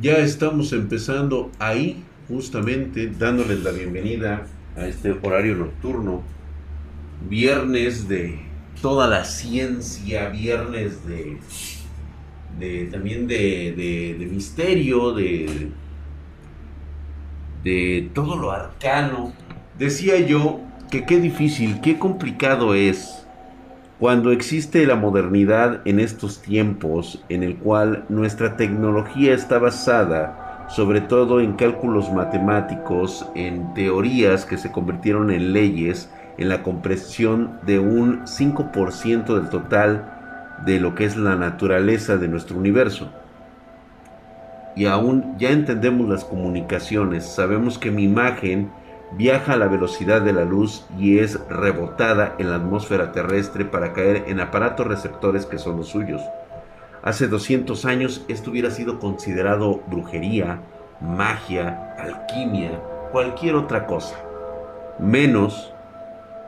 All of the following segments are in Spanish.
Ya estamos empezando ahí, justamente, dándoles la bienvenida a este horario nocturno. Viernes de toda la ciencia, viernes de, de también de, de misterio, de, de todo lo arcano. Decía yo que qué difícil, qué complicado es cuando existe la modernidad en estos tiempos en el cual nuestra tecnología está basada sobre todo en cálculos matemáticos, en teorías que se convirtieron en leyes, en la comprensión de un 5% del total de lo que es la naturaleza de nuestro universo. Y aún ya entendemos las comunicaciones, sabemos que mi imagen viaja a la velocidad de la luz y es rebotada en la atmósfera terrestre para caer en aparatos receptores que son los suyos. Hace 200 años esto hubiera sido considerado brujería, magia, alquimia, cualquier otra cosa, menos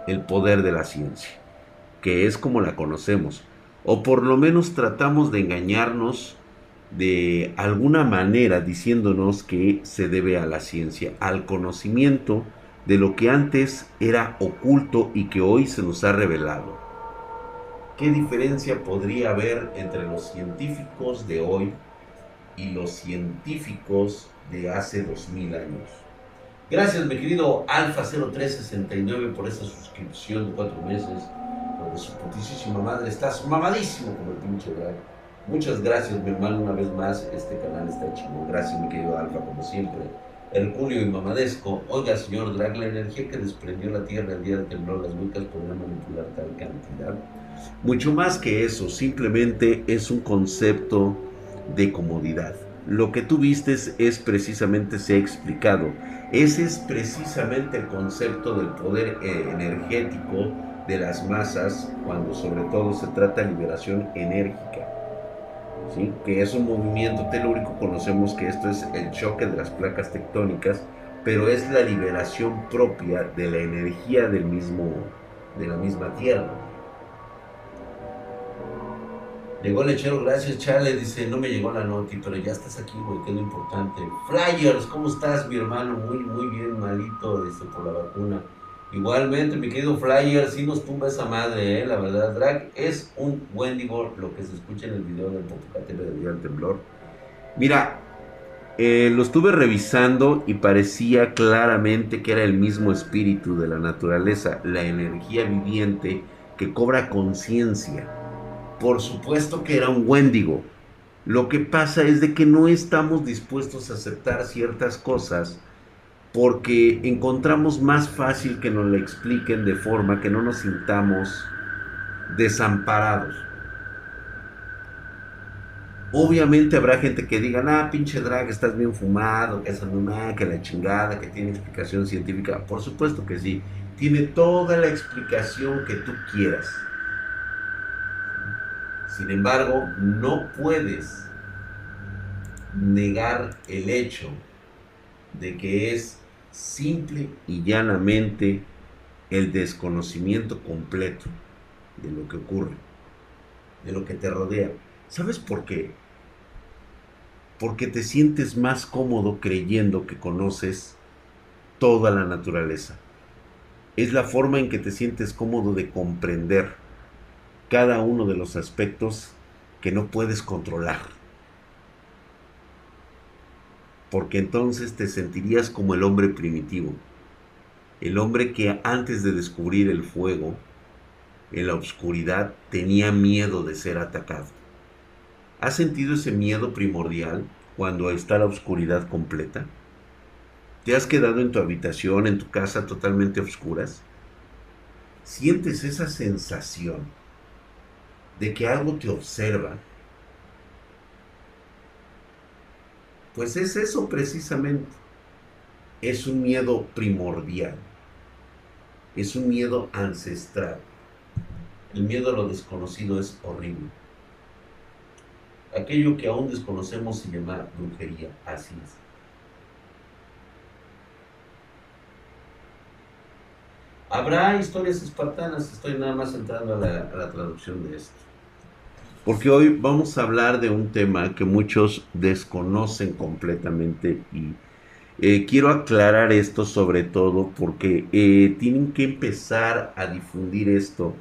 el poder de la ciencia, que es como la conocemos, o por lo menos tratamos de engañarnos de alguna manera diciéndonos que se debe a la ciencia, al conocimiento de lo que antes era oculto y que hoy se nos ha revelado. ¿Qué diferencia podría haber entre los científicos de hoy y los científicos de hace 2000 años? Gracias, mi querido Alfa0369, por esa suscripción de cuatro meses. Porque su putísima madre estás mamadísimo como el pinche drag. Muchas gracias, mi hermano, una vez más. Este canal está chingón. Gracias, mi querido Alfa, como siempre. Herculio y Mamadesco. Oiga, señor Drag, la energía que desprendió la Tierra el día de temblor, las muecas podrían manipular tal cantidad. Mucho más que eso, simplemente es un concepto de comodidad. Lo que tú vistes es precisamente, se ha explicado, ese es precisamente el concepto del poder eh, energético de las masas cuando sobre todo se trata de liberación enérgica que es un movimiento telúrico, conocemos que esto es el choque de las placas tectónicas, pero es la liberación propia de la energía del mismo, de la misma Tierra. Llegó el lechero, gracias Chale, dice, no me llegó la noti, pero ya estás aquí, güey, que es lo importante. Flyers, ¿cómo estás, mi hermano? Muy, muy bien, malito, dice, por la vacuna. Igualmente, mi querido Flyer, sí nos tumba esa madre, ¿eh? la verdad. Drag es un Wendigo, lo que se escucha en el video del Popocatépetl del Día del Temblor. Mira, eh, lo estuve revisando y parecía claramente que era el mismo espíritu de la naturaleza, la energía viviente que cobra conciencia. Por supuesto que era un Wendigo. Lo que pasa es de que no estamos dispuestos a aceptar ciertas cosas porque encontramos más fácil que nos lo expliquen de forma que no nos sintamos desamparados. Obviamente habrá gente que diga, ah, pinche drag, estás bien fumado, que esa mamá, que la chingada, que tiene explicación científica. Por supuesto que sí, tiene toda la explicación que tú quieras. Sin embargo, no puedes negar el hecho de que es simple y llanamente el desconocimiento completo de lo que ocurre, de lo que te rodea. ¿Sabes por qué? Porque te sientes más cómodo creyendo que conoces toda la naturaleza. Es la forma en que te sientes cómodo de comprender cada uno de los aspectos que no puedes controlar porque entonces te sentirías como el hombre primitivo, el hombre que antes de descubrir el fuego, en la oscuridad, tenía miedo de ser atacado. ¿Has sentido ese miedo primordial cuando está la oscuridad completa? ¿Te has quedado en tu habitación, en tu casa totalmente oscuras? ¿Sientes esa sensación de que algo te observa Pues es eso precisamente. Es un miedo primordial. Es un miedo ancestral. El miedo a lo desconocido es horrible. Aquello que aún desconocemos se llama brujería. Así es. Habrá historias espartanas, estoy nada más entrando a la, a la traducción de esto. Porque hoy vamos a hablar de un tema que muchos desconocen completamente y eh, quiero aclarar esto sobre todo porque eh, tienen que empezar a difundir esto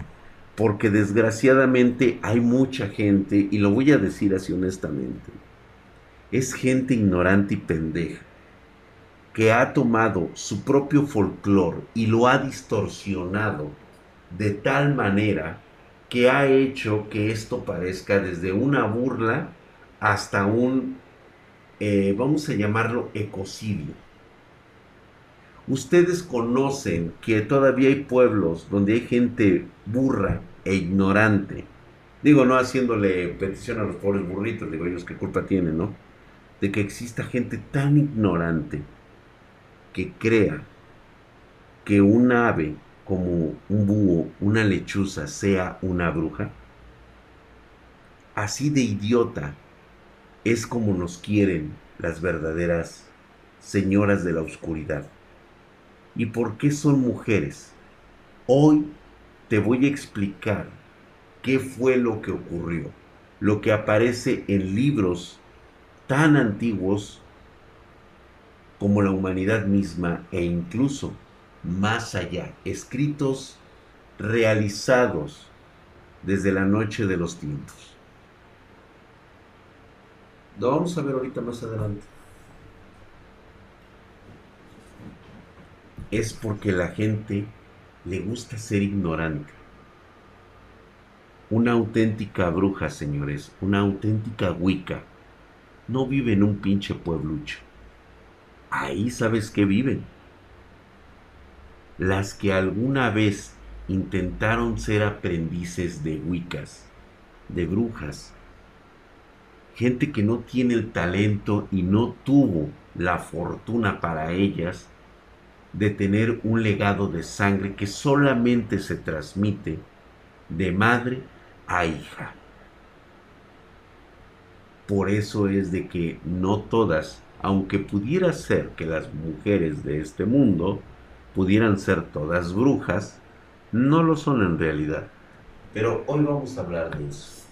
porque desgraciadamente hay mucha gente, y lo voy a decir así honestamente, es gente ignorante y pendeja que ha tomado su propio folclore y lo ha distorsionado de tal manera que ha hecho que esto parezca desde una burla hasta un, eh, vamos a llamarlo, ecocidio. Ustedes conocen que todavía hay pueblos donde hay gente burra e ignorante. Digo, no haciéndole petición a los pobres burritos, digo ellos qué culpa tienen, ¿no? De que exista gente tan ignorante que crea que un ave como un búho, una lechuza, sea una bruja? Así de idiota es como nos quieren las verdaderas señoras de la oscuridad. ¿Y por qué son mujeres? Hoy te voy a explicar qué fue lo que ocurrió, lo que aparece en libros tan antiguos como la humanidad misma e incluso más allá, escritos realizados desde la noche de los tiempos. Lo vamos a ver ahorita más adelante. Es porque la gente le gusta ser ignorante. Una auténtica bruja, señores, una auténtica Wicca, no vive en un pinche pueblucho. Ahí sabes que viven las que alguna vez intentaron ser aprendices de Wiccas, de brujas, gente que no tiene el talento y no tuvo la fortuna para ellas de tener un legado de sangre que solamente se transmite de madre a hija. Por eso es de que no todas, aunque pudiera ser que las mujeres de este mundo pudieran ser todas brujas, no lo son en realidad. Pero hoy vamos a hablar de eso.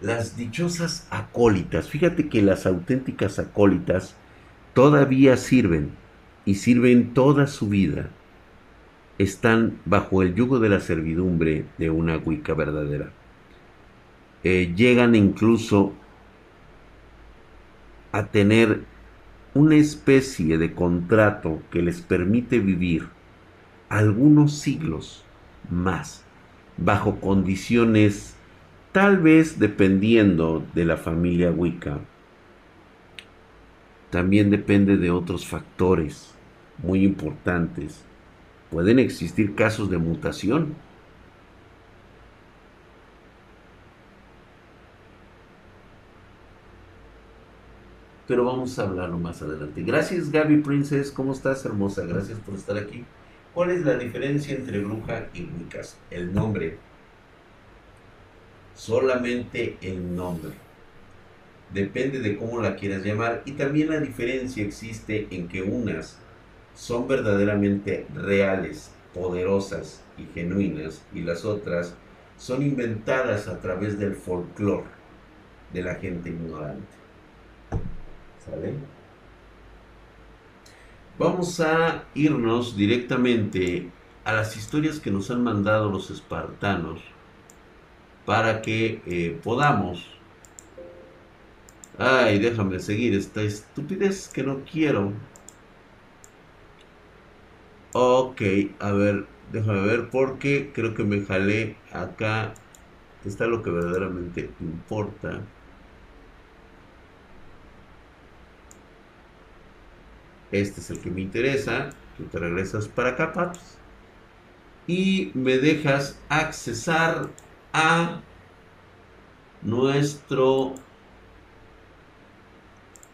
Las dichosas acólitas, fíjate que las auténticas acólitas todavía sirven y sirven toda su vida. Están bajo el yugo de la servidumbre de una Wicca verdadera. Eh, llegan incluso a tener una especie de contrato que les permite vivir algunos siglos más bajo condiciones tal vez dependiendo de la familia Wicca. También depende de otros factores muy importantes. Pueden existir casos de mutación pero vamos a hablarlo más adelante. Gracias Gaby Princess, ¿cómo estás hermosa? Gracias por estar aquí. ¿Cuál es la diferencia entre bruja y wicas? El nombre. Solamente el nombre. Depende de cómo la quieras llamar. Y también la diferencia existe en que unas son verdaderamente reales, poderosas y genuinas, y las otras son inventadas a través del folclore de la gente ignorante. Vamos a irnos directamente a las historias que nos han mandado los espartanos para que eh, podamos... Ay, déjame seguir esta estupidez que no quiero. Ok, a ver, déjame ver porque creo que me jalé acá. Está lo que verdaderamente importa. Este es el que me interesa. Tú te regresas para acá, paps. Y me dejas accesar a nuestro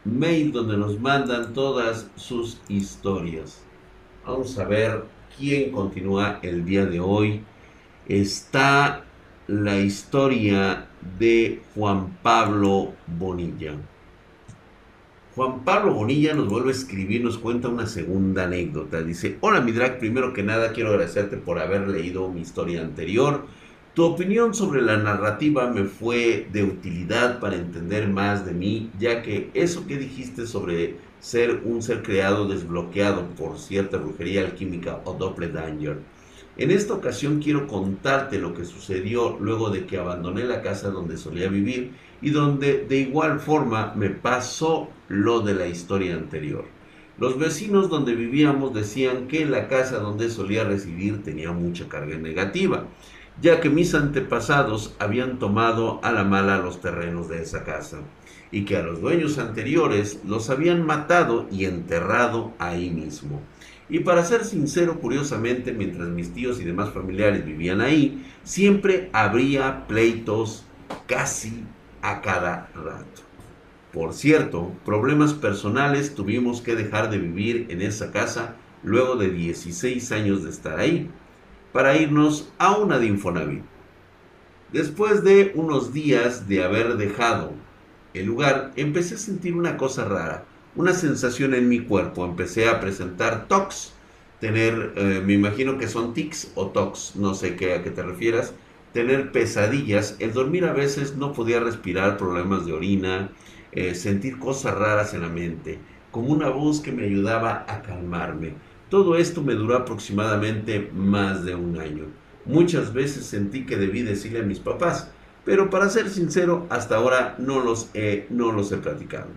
mail donde nos mandan todas sus historias. Vamos a ver quién continúa el día de hoy. Está la historia de Juan Pablo Bonilla. Juan Pablo Bonilla nos vuelve a escribir, nos cuenta una segunda anécdota. Dice, hola mi drag, primero que nada quiero agradecerte por haber leído mi historia anterior. Tu opinión sobre la narrativa me fue de utilidad para entender más de mí, ya que eso que dijiste sobre ser un ser creado desbloqueado por cierta brujería alquímica o doppelganger. En esta ocasión quiero contarte lo que sucedió luego de que abandoné la casa donde solía vivir y donde de igual forma me pasó lo de la historia anterior. Los vecinos donde vivíamos decían que la casa donde solía residir tenía mucha carga negativa ya que mis antepasados habían tomado a la mala los terrenos de esa casa y que a los dueños anteriores los habían matado y enterrado ahí mismo. Y para ser sincero, curiosamente, mientras mis tíos y demás familiares vivían ahí, siempre habría pleitos casi a cada rato. Por cierto, problemas personales tuvimos que dejar de vivir en esa casa luego de 16 años de estar ahí para irnos a una de Infonavit. Después de unos días de haber dejado el lugar, empecé a sentir una cosa rara, una sensación en mi cuerpo. Empecé a presentar tox, tener, eh, me imagino que son tics o tox, no sé qué, a qué te refieras, tener pesadillas, el dormir a veces no podía respirar, problemas de orina, eh, sentir cosas raras en la mente, como una voz que me ayudaba a calmarme. Todo esto me duró aproximadamente más de un año. Muchas veces sentí que debí decirle a mis papás, pero para ser sincero, hasta ahora no los he, no los he platicado.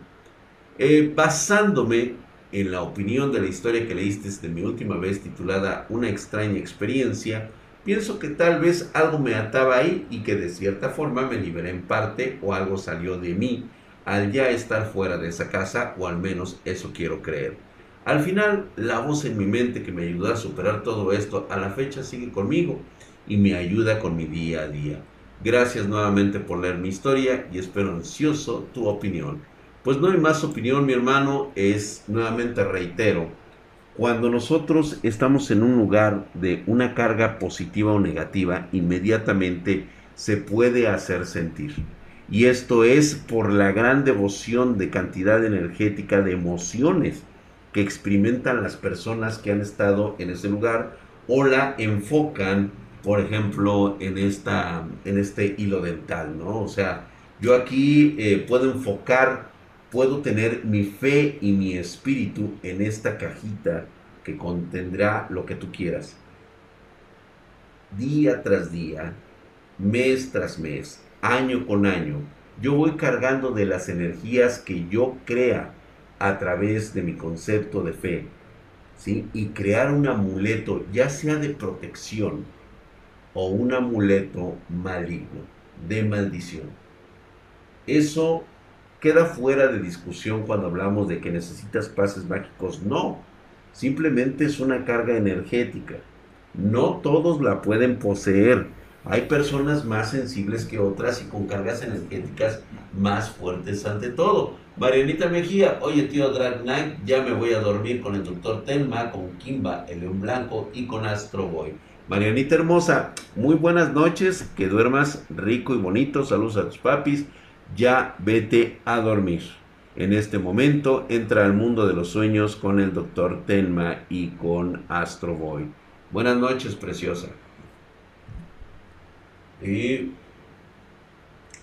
Eh, basándome en la opinión de la historia que leíste de mi última vez titulada Una extraña experiencia, pienso que tal vez algo me ataba ahí y que de cierta forma me liberé en parte o algo salió de mí al ya estar fuera de esa casa, o al menos eso quiero creer. Al final, la voz en mi mente que me ayudó a superar todo esto, a la fecha sigue conmigo y me ayuda con mi día a día. Gracias nuevamente por leer mi historia y espero ansioso tu opinión. Pues no hay más opinión, mi hermano, es nuevamente reitero, cuando nosotros estamos en un lugar de una carga positiva o negativa, inmediatamente se puede hacer sentir. Y esto es por la gran devoción de cantidad energética de emociones que experimentan las personas que han estado en ese lugar o la enfocan, por ejemplo, en, esta, en este hilo dental, ¿no? O sea, yo aquí eh, puedo enfocar, puedo tener mi fe y mi espíritu en esta cajita que contendrá lo que tú quieras. Día tras día, mes tras mes, año con año, yo voy cargando de las energías que yo crea a través de mi concepto de fe, ¿sí? Y crear un amuleto, ya sea de protección o un amuleto maligno, de maldición. Eso queda fuera de discusión cuando hablamos de que necesitas pases mágicos. No, simplemente es una carga energética. No todos la pueden poseer. Hay personas más sensibles que otras y con cargas energéticas más fuertes ante todo. Marianita Mejía, oye tío Drag Knight, ya me voy a dormir con el doctor Telma, con Kimba, el León Blanco y con Astro Boy. Marianita hermosa, muy buenas noches, que duermas rico y bonito, saludos a tus papis, ya vete a dormir. En este momento entra al mundo de los sueños con el doctor Telma y con Astro Boy. Buenas noches, preciosa. Y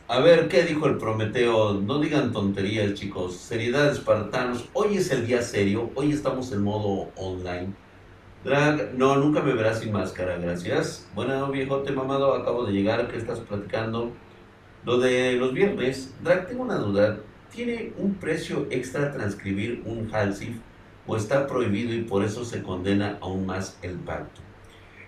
a ver, ¿qué dijo el Prometeo? No digan tonterías, chicos. Seriedad, espartanos. Hoy es el día serio. Hoy estamos en modo online. Drag, no, nunca me verás sin máscara, gracias. Bueno, viejote mamado, acabo de llegar. ¿Qué estás platicando? Lo de los viernes. Drag, tengo una duda. ¿Tiene un precio extra transcribir un Halsif o está prohibido y por eso se condena aún más el pacto?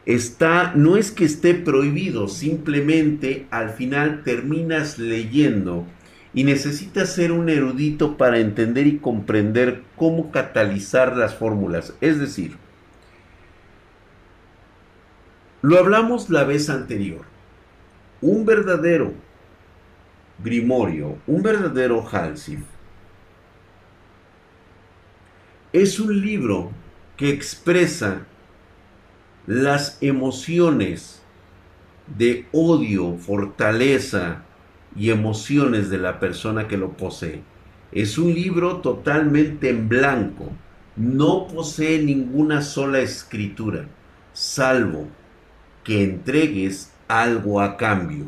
está, no es que esté prohibido, simplemente al final terminas leyendo y necesitas ser un erudito para entender y comprender cómo catalizar las fórmulas. Es decir, lo hablamos la vez anterior. Un verdadero grimorio, un verdadero Halsif, es un libro que expresa las emociones de odio, fortaleza y emociones de la persona que lo posee. Es un libro totalmente en blanco. No posee ninguna sola escritura, salvo que entregues algo a cambio.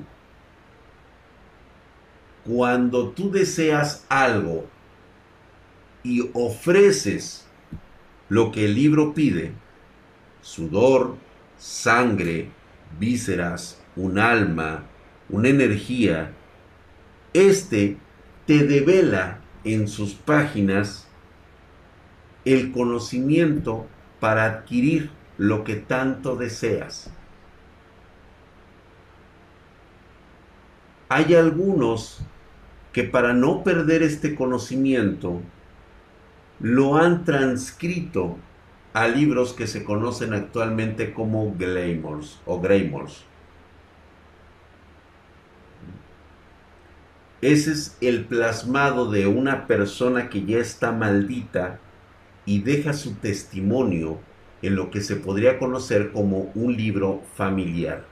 Cuando tú deseas algo y ofreces lo que el libro pide, sudor, sangre, vísceras, un alma, una energía, este te devela en sus páginas el conocimiento para adquirir lo que tanto deseas. Hay algunos que para no perder este conocimiento lo han transcrito a libros que se conocen actualmente como Glamours o Greymores. Ese es el plasmado de una persona que ya está maldita y deja su testimonio en lo que se podría conocer como un libro familiar.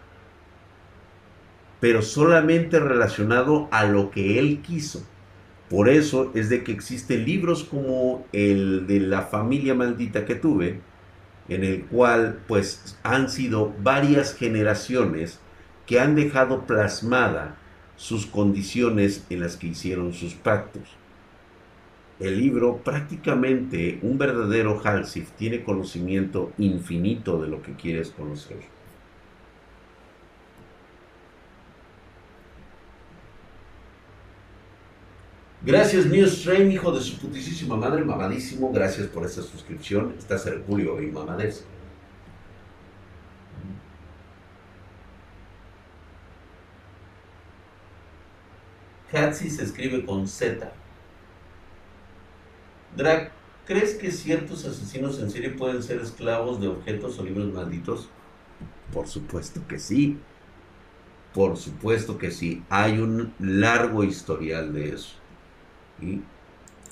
Pero solamente relacionado a lo que él quiso. Por eso es de que existen libros como el de la familia maldita que tuve, en el cual pues han sido varias generaciones que han dejado plasmada sus condiciones en las que hicieron sus pactos. El libro, prácticamente un verdadero Halsif, tiene conocimiento infinito de lo que quieres conocer. Gracias, Newsstream, hijo de su putísima madre, mamadísimo. Gracias por esa suscripción. Estás Herculio y mamades. Hatsi se escribe con Z. Drag, ¿crees que ciertos asesinos en serie pueden ser esclavos de objetos o libros malditos? Por supuesto que sí. Por supuesto que sí. Hay un largo historial de eso.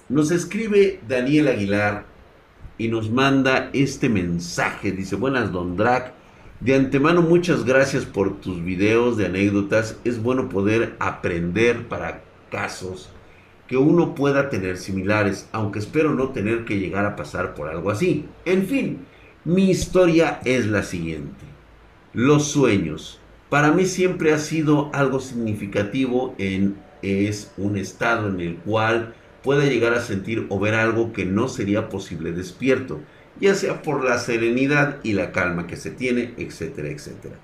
Nos escribe Daniel Aguilar y nos manda este mensaje. Dice, buenas, don Drag. De antemano, muchas gracias por tus videos de anécdotas. Es bueno poder aprender para casos que uno pueda tener similares, aunque espero no tener que llegar a pasar por algo así. En fin, mi historia es la siguiente. Los sueños. Para mí siempre ha sido algo significativo en es un estado en el cual pueda llegar a sentir o ver algo que no sería posible despierto ya sea por la serenidad y la calma que se tiene, etcétera, etcétera.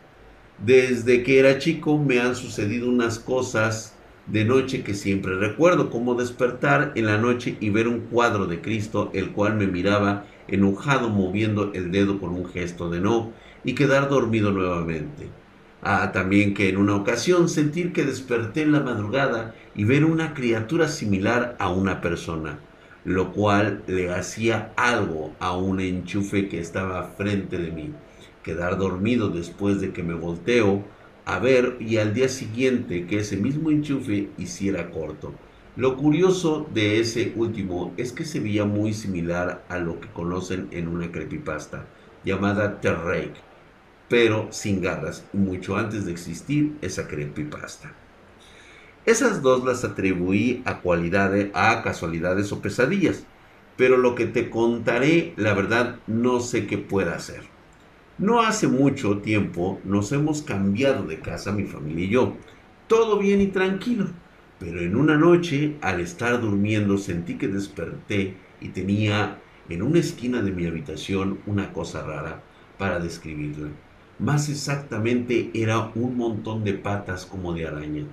Desde que era chico me han sucedido unas cosas de noche que siempre recuerdo, como despertar en la noche y ver un cuadro de Cristo, el cual me miraba enojado moviendo el dedo con un gesto de no, y quedar dormido nuevamente. Ah, también que en una ocasión sentir que desperté en la madrugada y ver una criatura similar a una persona lo cual le hacía algo a un enchufe que estaba frente de mí. Quedar dormido después de que me volteo a ver y al día siguiente que ese mismo enchufe hiciera corto. Lo curioso de ese último es que se veía muy similar a lo que conocen en una creepypasta llamada Terrake, pero sin garras, mucho antes de existir esa creepypasta. Esas dos las atribuí a cualidades, a casualidades o pesadillas, pero lo que te contaré, la verdad, no sé qué pueda hacer. No hace mucho tiempo nos hemos cambiado de casa mi familia y yo. Todo bien y tranquilo. Pero en una noche, al estar durmiendo, sentí que desperté y tenía en una esquina de mi habitación una cosa rara para describirla. Más exactamente era un montón de patas como de araña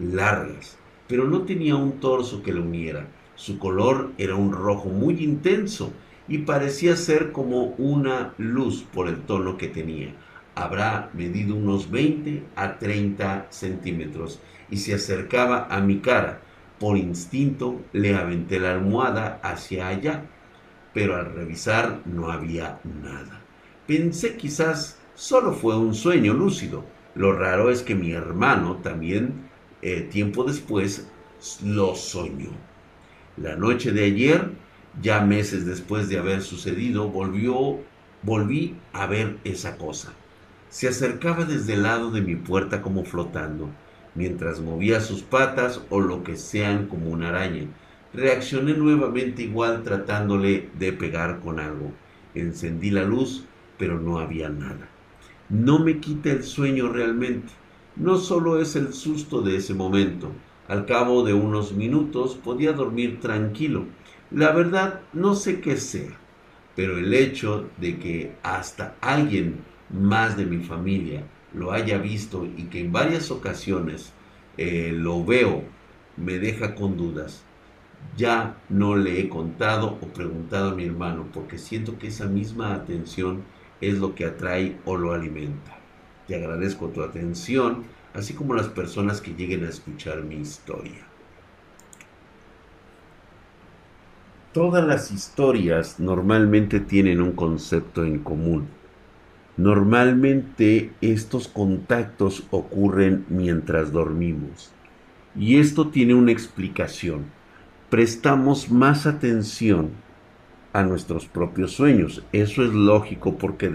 largas, pero no tenía un torso que lo uniera. Su color era un rojo muy intenso y parecía ser como una luz por el tono que tenía. Habrá medido unos 20 a 30 centímetros y se acercaba a mi cara. Por instinto le aventé la almohada hacia allá, pero al revisar no había nada. Pensé quizás solo fue un sueño lúcido. Lo raro es que mi hermano también eh, tiempo después lo soñó. La noche de ayer, ya meses después de haber sucedido, volvió, volví a ver esa cosa. Se acercaba desde el lado de mi puerta como flotando, mientras movía sus patas o lo que sean como una araña. Reaccioné nuevamente igual tratándole de pegar con algo. Encendí la luz, pero no había nada. No me quita el sueño realmente no solo es el susto de ese momento. Al cabo de unos minutos podía dormir tranquilo. La verdad, no sé qué sea, pero el hecho de que hasta alguien más de mi familia lo haya visto y que en varias ocasiones eh, lo veo, me deja con dudas. Ya no le he contado o preguntado a mi hermano porque siento que esa misma atención es lo que atrae o lo alimenta. Te agradezco tu atención, así como las personas que lleguen a escuchar mi historia. Todas las historias normalmente tienen un concepto en común. Normalmente estos contactos ocurren mientras dormimos. Y esto tiene una explicación. Prestamos más atención a nuestros propios sueños. Eso es lógico porque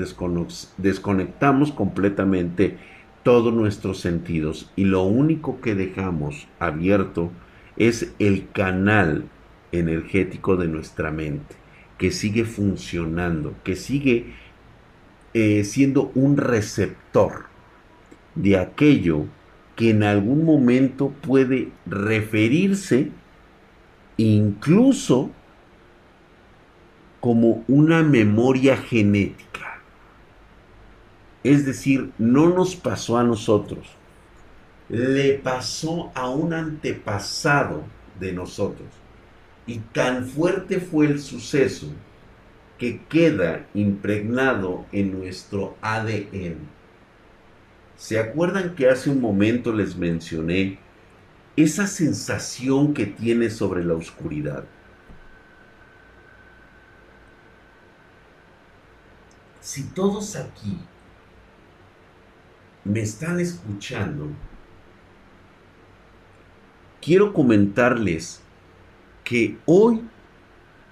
desconectamos completamente todos nuestros sentidos y lo único que dejamos abierto es el canal energético de nuestra mente, que sigue funcionando, que sigue eh, siendo un receptor de aquello que en algún momento puede referirse incluso como una memoria genética. Es decir, no nos pasó a nosotros, le pasó a un antepasado de nosotros. Y tan fuerte fue el suceso que queda impregnado en nuestro ADN. ¿Se acuerdan que hace un momento les mencioné esa sensación que tiene sobre la oscuridad? Si todos aquí me están escuchando, quiero comentarles que hoy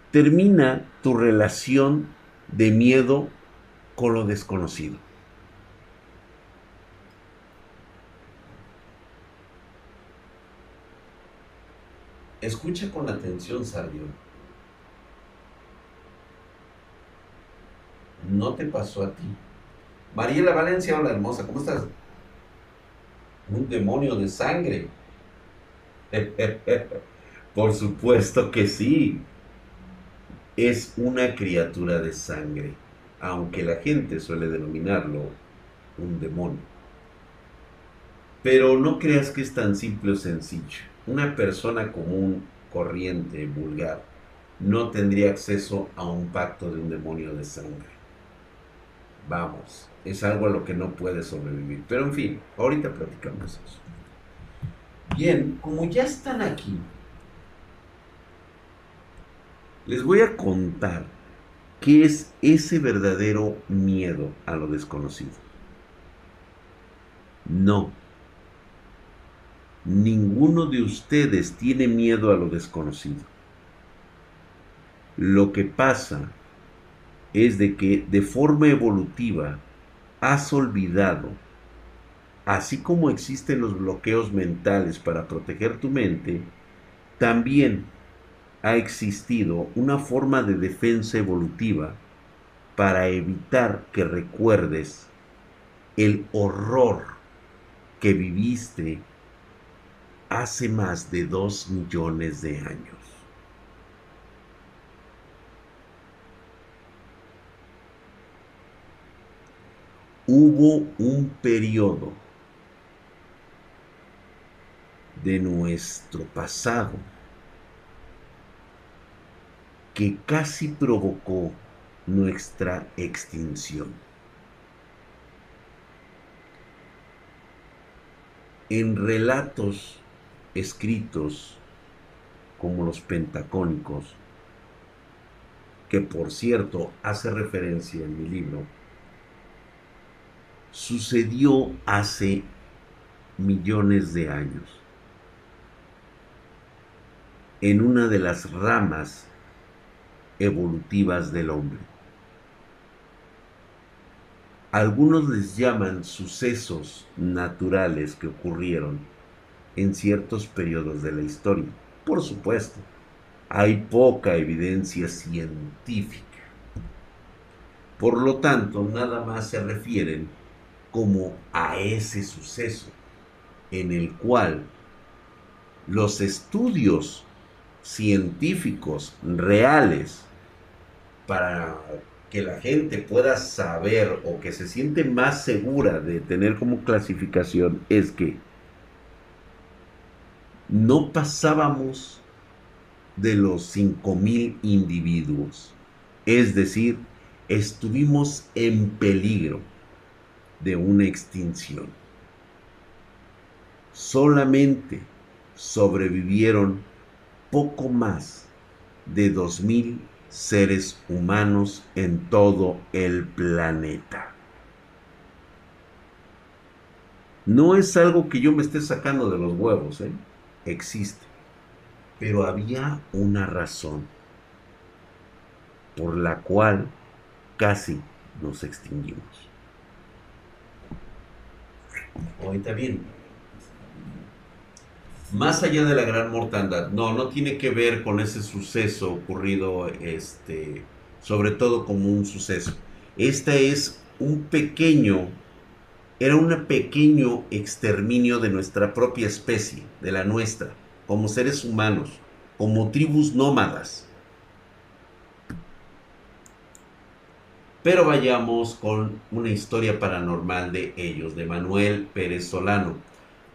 termina tu relación de miedo con lo desconocido. Escucha con atención, Sabio. No te pasó a ti. Mariela Valencia, hola hermosa, ¿cómo estás? Un demonio de sangre. Por supuesto que sí. Es una criatura de sangre, aunque la gente suele denominarlo un demonio. Pero no creas que es tan simple o sencillo. Una persona común, corriente, vulgar, no tendría acceso a un pacto de un demonio de sangre. Vamos, es algo a lo que no puede sobrevivir. Pero en fin, ahorita platicamos eso. Bien, como ya están aquí, les voy a contar qué es ese verdadero miedo a lo desconocido. No. Ninguno de ustedes tiene miedo a lo desconocido. Lo que pasa es de que de forma evolutiva has olvidado, así como existen los bloqueos mentales para proteger tu mente, también ha existido una forma de defensa evolutiva para evitar que recuerdes el horror que viviste hace más de dos millones de años. Hubo un periodo de nuestro pasado que casi provocó nuestra extinción. En relatos escritos como los pentacónicos, que por cierto hace referencia en mi libro, sucedió hace millones de años en una de las ramas evolutivas del hombre. Algunos les llaman sucesos naturales que ocurrieron en ciertos periodos de la historia. Por supuesto, hay poca evidencia científica. Por lo tanto, nada más se refieren como a ese suceso. en el cual los estudios científicos reales para que la gente pueda saber o que se siente más segura de tener como clasificación es que no pasábamos de los 5.000 individuos. Es decir, estuvimos en peligro de una extinción. Solamente sobrevivieron poco más de 2.000 seres humanos en todo el planeta. No es algo que yo me esté sacando de los huevos, ¿eh? existe. Pero había una razón por la cual casi nos extinguimos. Ahorita bien, más allá de la gran mortandad, no, no tiene que ver con ese suceso ocurrido, este, sobre todo como un suceso. Esta es un pequeño, era un pequeño exterminio de nuestra propia especie, de la nuestra, como seres humanos, como tribus nómadas. Pero vayamos con una historia paranormal de ellos, de Manuel Pérez Solano.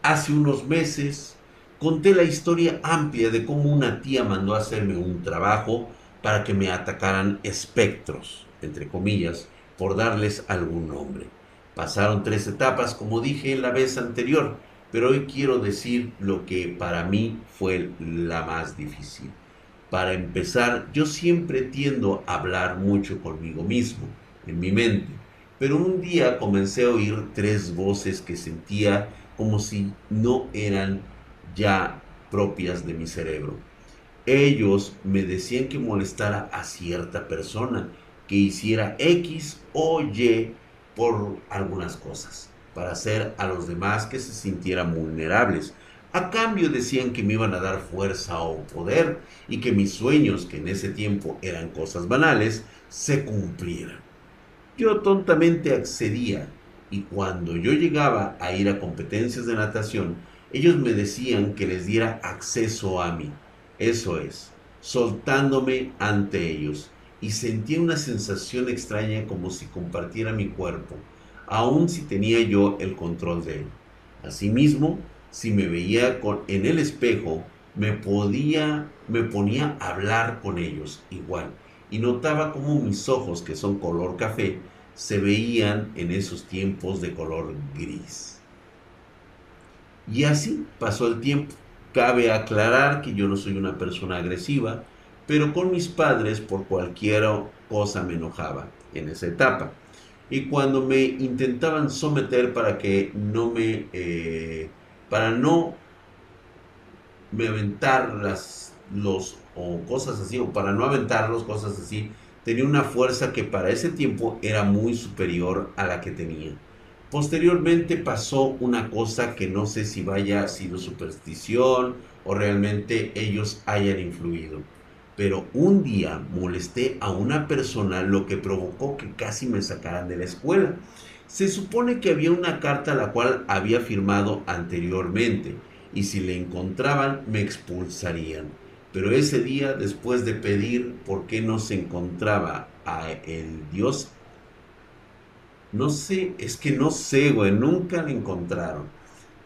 Hace unos meses conté la historia amplia de cómo una tía mandó a hacerme un trabajo para que me atacaran espectros, entre comillas, por darles algún nombre. Pasaron tres etapas, como dije la vez anterior, pero hoy quiero decir lo que para mí fue la más difícil. Para empezar, yo siempre tiendo a hablar mucho conmigo mismo, en mi mente, pero un día comencé a oír tres voces que sentía como si no eran ya propias de mi cerebro. Ellos me decían que molestara a cierta persona, que hiciera X o Y por algunas cosas, para hacer a los demás que se sintieran vulnerables. A cambio decían que me iban a dar fuerza o poder y que mis sueños, que en ese tiempo eran cosas banales, se cumplieran. Yo tontamente accedía y cuando yo llegaba a ir a competencias de natación, ellos me decían que les diera acceso a mí. Eso es, soltándome ante ellos. Y sentía una sensación extraña como si compartiera mi cuerpo, aun si tenía yo el control de él. Asimismo, si me veía con, en el espejo, me podía, me ponía a hablar con ellos igual. Y notaba como mis ojos, que son color café, se veían en esos tiempos de color gris. Y así pasó el tiempo. Cabe aclarar que yo no soy una persona agresiva, pero con mis padres por cualquier cosa me enojaba en esa etapa. Y cuando me intentaban someter para que no me, eh, para no me aventar las, los, o cosas así, o para no aventarlos, cosas así, tenía una fuerza que para ese tiempo era muy superior a la que tenía. Posteriormente pasó una cosa que no sé si vaya sido superstición o realmente ellos hayan influido. Pero un día molesté a una persona lo que provocó que casi me sacaran de la escuela. Se supone que había una carta la cual había firmado anteriormente y si le encontraban me expulsarían. Pero ese día, después de pedir por qué no se encontraba a el Dios no sé, es que no sé, güey, nunca la encontraron.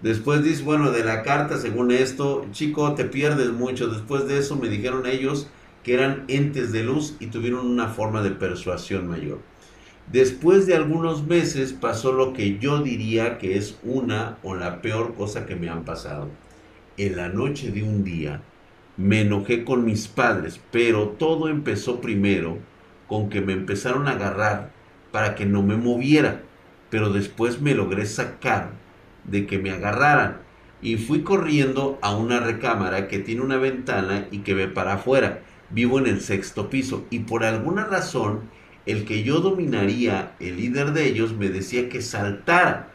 Después dice, bueno, de la carta, según esto, chico, te pierdes mucho. Después de eso me dijeron ellos que eran entes de luz y tuvieron una forma de persuasión mayor. Después de algunos meses pasó lo que yo diría que es una o la peor cosa que me han pasado. En la noche de un día me enojé con mis padres, pero todo empezó primero con que me empezaron a agarrar para que no me moviera, pero después me logré sacar de que me agarraran y fui corriendo a una recámara que tiene una ventana y que ve para afuera. Vivo en el sexto piso y por alguna razón el que yo dominaría, el líder de ellos, me decía que saltara.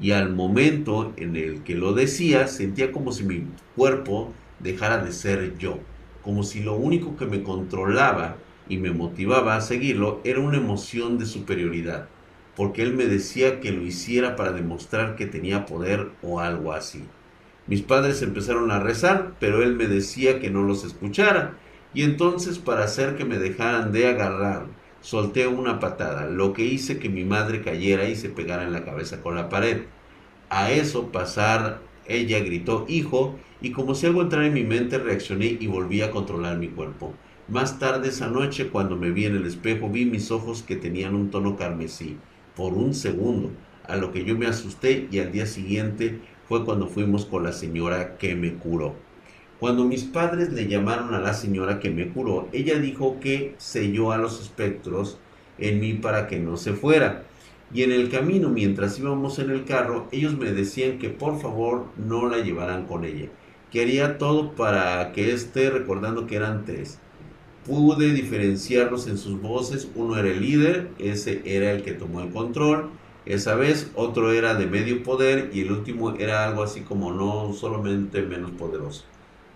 Y al momento en el que lo decía, sentía como si mi cuerpo dejara de ser yo, como si lo único que me controlaba y me motivaba a seguirlo era una emoción de superioridad. porque él me decía que lo hiciera para demostrar que tenía poder o algo así. Mis padres empezaron a rezar, pero él me decía que no los escuchara, y entonces para hacer que me dejaran de agarrar, solté una patada, lo que hice que mi madre cayera y se pegara en la cabeza con la pared. A eso pasar, ella gritó, hijo, y como si algo entrara en mi mente, reaccioné y volví a controlar mi cuerpo. Más tarde esa noche, cuando me vi en el espejo, vi mis ojos que tenían un tono carmesí, por un segundo, a lo que yo me asusté y al día siguiente fue cuando fuimos con la señora que me curó. Cuando mis padres le llamaron a la señora que me curó, ella dijo que selló a los espectros en mí para que no se fuera. Y en el camino, mientras íbamos en el carro, ellos me decían que por favor no la llevaran con ella. Quería todo para que esté recordando que eran tres. Pude diferenciarlos en sus voces. Uno era el líder, ese era el que tomó el control esa vez otro era de medio poder y el último era algo así como no solamente menos poderoso,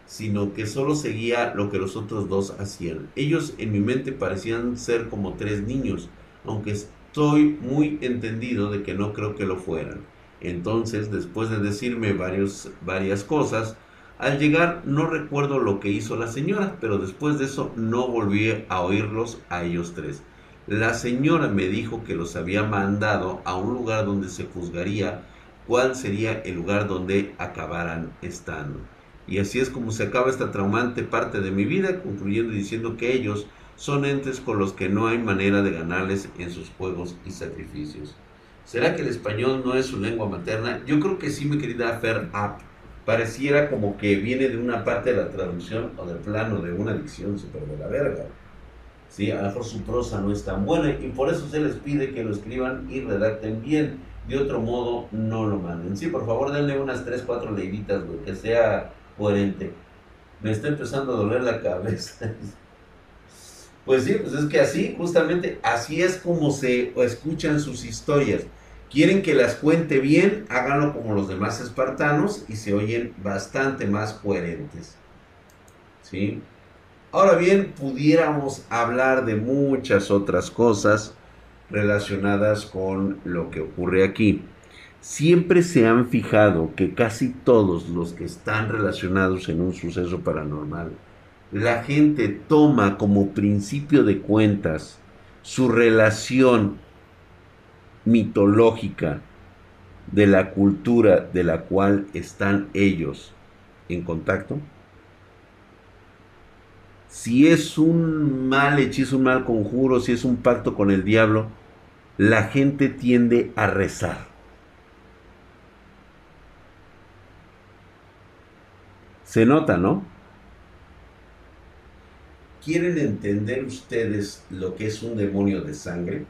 sino que solo seguía lo que los otros dos hacían. Ellos en mi mente parecían ser como tres niños, aunque estoy muy entendido de que no creo que lo fueran. Entonces, después de decirme varias cosas, al llegar no recuerdo lo que hizo la señora, pero después de eso no volví a oírlos a ellos tres. La señora me dijo que los había mandado a un lugar donde se juzgaría cuál sería el lugar donde acabaran estando. Y así es como se acaba esta traumante parte de mi vida, concluyendo diciendo que ellos son entes con los que no hay manera de ganarles en sus juegos y sacrificios. ¿Será que el español no es su lengua materna? Yo creo que sí, mi querida Fer Up. Pareciera como que viene de una parte de la traducción o del plano de una dicción super de la verga. ¿sí? A lo mejor su prosa no es tan buena y por eso se les pide que lo escriban y redacten bien. De otro modo, no lo manden. Sí, por favor, denle unas 3, 4 leíditas, que sea coherente. Me está empezando a doler la cabeza. Pues sí, pues es que así, justamente, así es como se escuchan sus historias. Quieren que las cuente bien, háganlo como los demás espartanos y se oyen bastante más coherentes. ¿Sí? Ahora bien, pudiéramos hablar de muchas otras cosas relacionadas con lo que ocurre aquí. Siempre se han fijado que casi todos los que están relacionados en un suceso paranormal, la gente toma como principio de cuentas su relación mitológica de la cultura de la cual están ellos en contacto si es un mal hechizo, un mal conjuro, si es un pacto con el diablo, la gente tiende a rezar. Se nota, ¿no? ¿Quieren entender ustedes lo que es un demonio de sangre?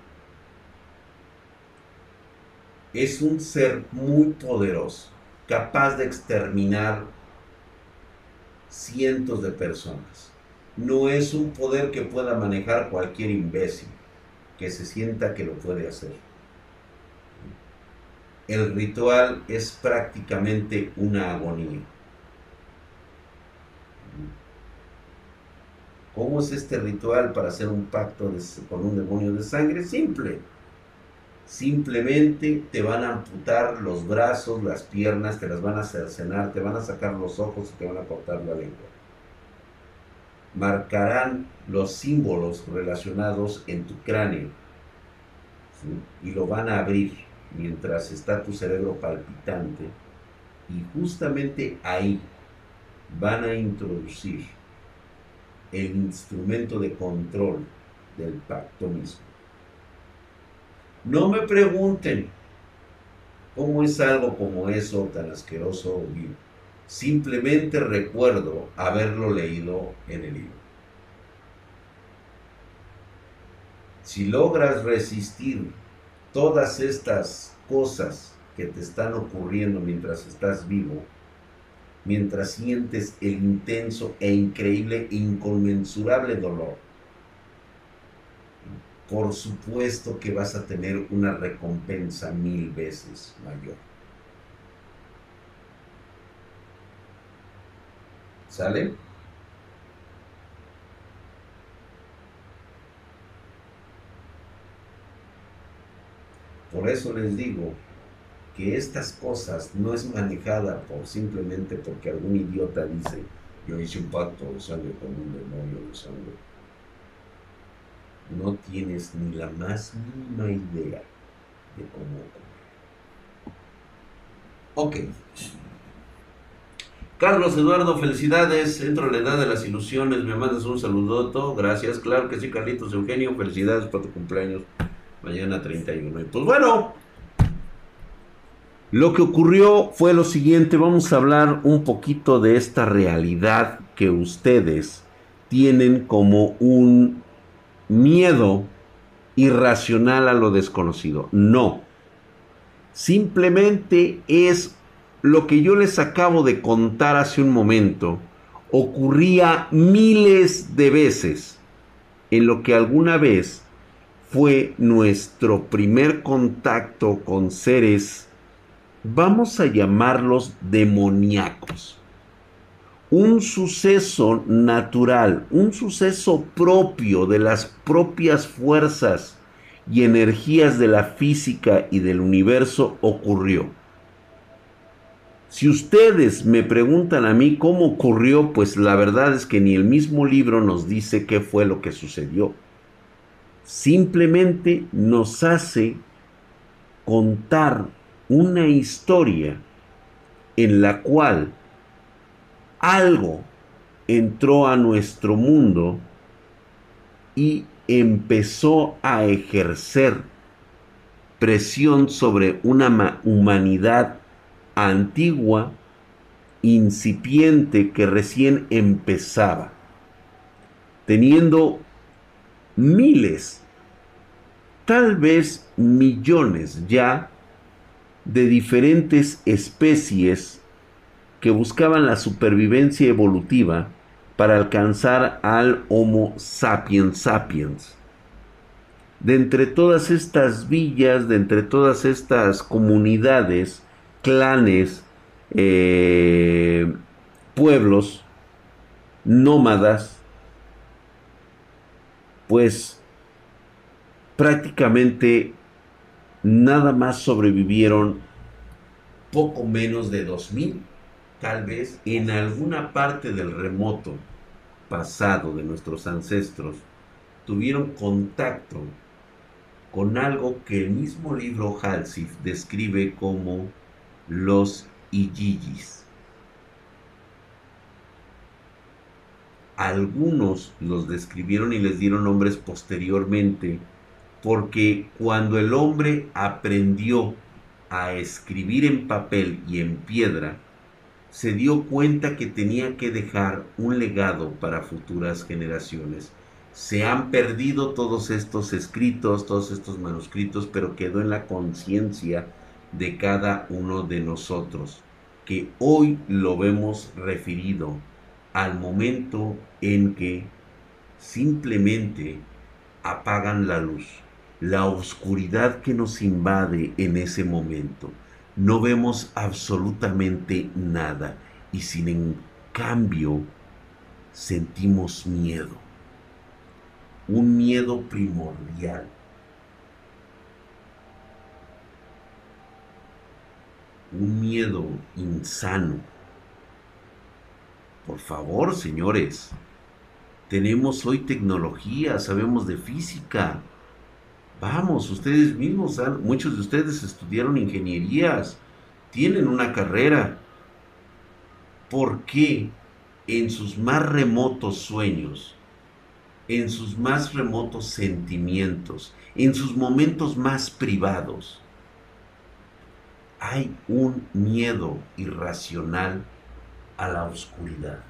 Es un ser muy poderoso, capaz de exterminar cientos de personas no es un poder que pueda manejar cualquier imbécil que se sienta que lo puede hacer. El ritual es prácticamente una agonía. ¿Cómo es este ritual para hacer un pacto con un demonio de sangre? Simple. Simplemente te van a amputar los brazos, las piernas, te las van a cercenar, te van a sacar los ojos y te van a cortar la lengua marcarán los símbolos relacionados en tu cráneo y lo van a abrir mientras está tu cerebro palpitante y justamente ahí van a introducir el instrumento de control del pacto mismo. No me pregunten cómo es algo como eso tan asqueroso o vivo. Simplemente recuerdo haberlo leído en el libro. Si logras resistir todas estas cosas que te están ocurriendo mientras estás vivo, mientras sientes el intenso e increíble, inconmensurable dolor, por supuesto que vas a tener una recompensa mil veces mayor. ¿Sale? Por eso les digo que estas cosas no es manejada por simplemente porque algún idiota dice, yo hice un pacto de sangre con un demonio de sangre. No tienes ni la más mínima idea de cómo ocurre. Ok. Carlos Eduardo, felicidades. Entro en la edad de las ilusiones. Me mandas un saludoto. Gracias. Claro que sí, Carlitos Eugenio. Felicidades por tu cumpleaños. Mañana 31. Y pues bueno. Lo que ocurrió fue lo siguiente. Vamos a hablar un poquito de esta realidad que ustedes tienen como un miedo irracional a lo desconocido. No. Simplemente es lo que yo les acabo de contar hace un momento ocurría miles de veces en lo que alguna vez fue nuestro primer contacto con seres, vamos a llamarlos demoníacos. Un suceso natural, un suceso propio de las propias fuerzas y energías de la física y del universo ocurrió si ustedes me preguntan a mí cómo ocurrió, pues la verdad es que ni el mismo libro nos dice qué fue lo que sucedió. Simplemente nos hace contar una historia en la cual algo entró a nuestro mundo y empezó a ejercer presión sobre una humanidad antigua, incipiente, que recién empezaba, teniendo miles, tal vez millones ya de diferentes especies que buscaban la supervivencia evolutiva para alcanzar al Homo sapiens sapiens. De entre todas estas villas, de entre todas estas comunidades, clanes, eh, pueblos, nómadas, pues prácticamente nada más sobrevivieron poco menos de 2000, tal vez en alguna parte del remoto pasado de nuestros ancestros tuvieron contacto con algo que el mismo libro Halsif describe como los Iyigis. Algunos los describieron y les dieron nombres posteriormente porque cuando el hombre aprendió a escribir en papel y en piedra, se dio cuenta que tenía que dejar un legado para futuras generaciones. Se han perdido todos estos escritos, todos estos manuscritos, pero quedó en la conciencia de cada uno de nosotros, que hoy lo vemos referido al momento en que simplemente apagan la luz, la oscuridad que nos invade en ese momento. No vemos absolutamente nada y sin en cambio sentimos miedo. Un miedo primordial un miedo insano. Por favor, señores, tenemos hoy tecnología, sabemos de física. Vamos, ustedes mismos, muchos de ustedes estudiaron ingenierías, tienen una carrera. ¿Por qué en sus más remotos sueños, en sus más remotos sentimientos, en sus momentos más privados, hay un miedo irracional a la oscuridad.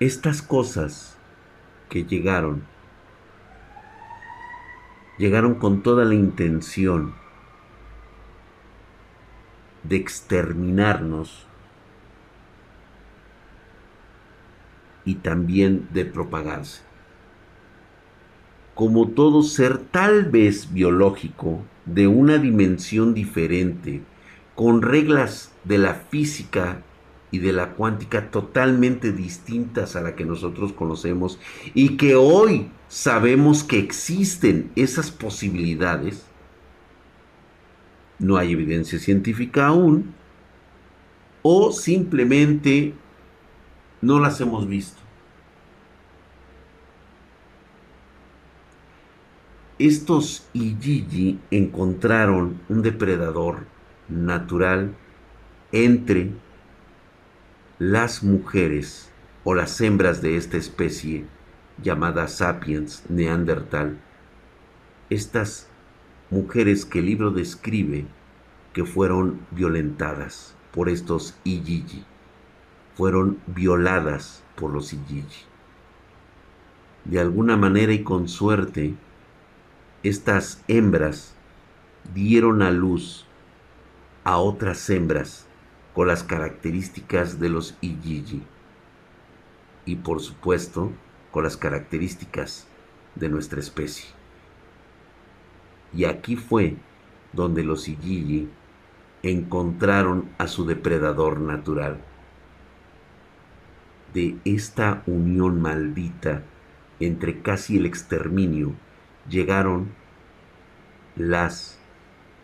Estas cosas que llegaron, llegaron con toda la intención de exterminarnos y también de propagarse. Como todo ser tal vez biológico, de una dimensión diferente, con reglas de la física y de la cuántica totalmente distintas a la que nosotros conocemos y que hoy sabemos que existen esas posibilidades, no hay evidencia científica aún, o simplemente no las hemos visto. Estos Ijiji encontraron un depredador natural entre las mujeres o las hembras de esta especie llamada sapiens neandertal. Estas mujeres que el libro describe que fueron violentadas por estos Ijiji, fueron violadas por los Ijiji. De alguna manera y con suerte, estas hembras dieron a luz a otras hembras con las características de los Ijiji y por supuesto con las características de nuestra especie. Y aquí fue donde los Ijiji encontraron a su depredador natural. De esta unión maldita entre casi el exterminio llegaron las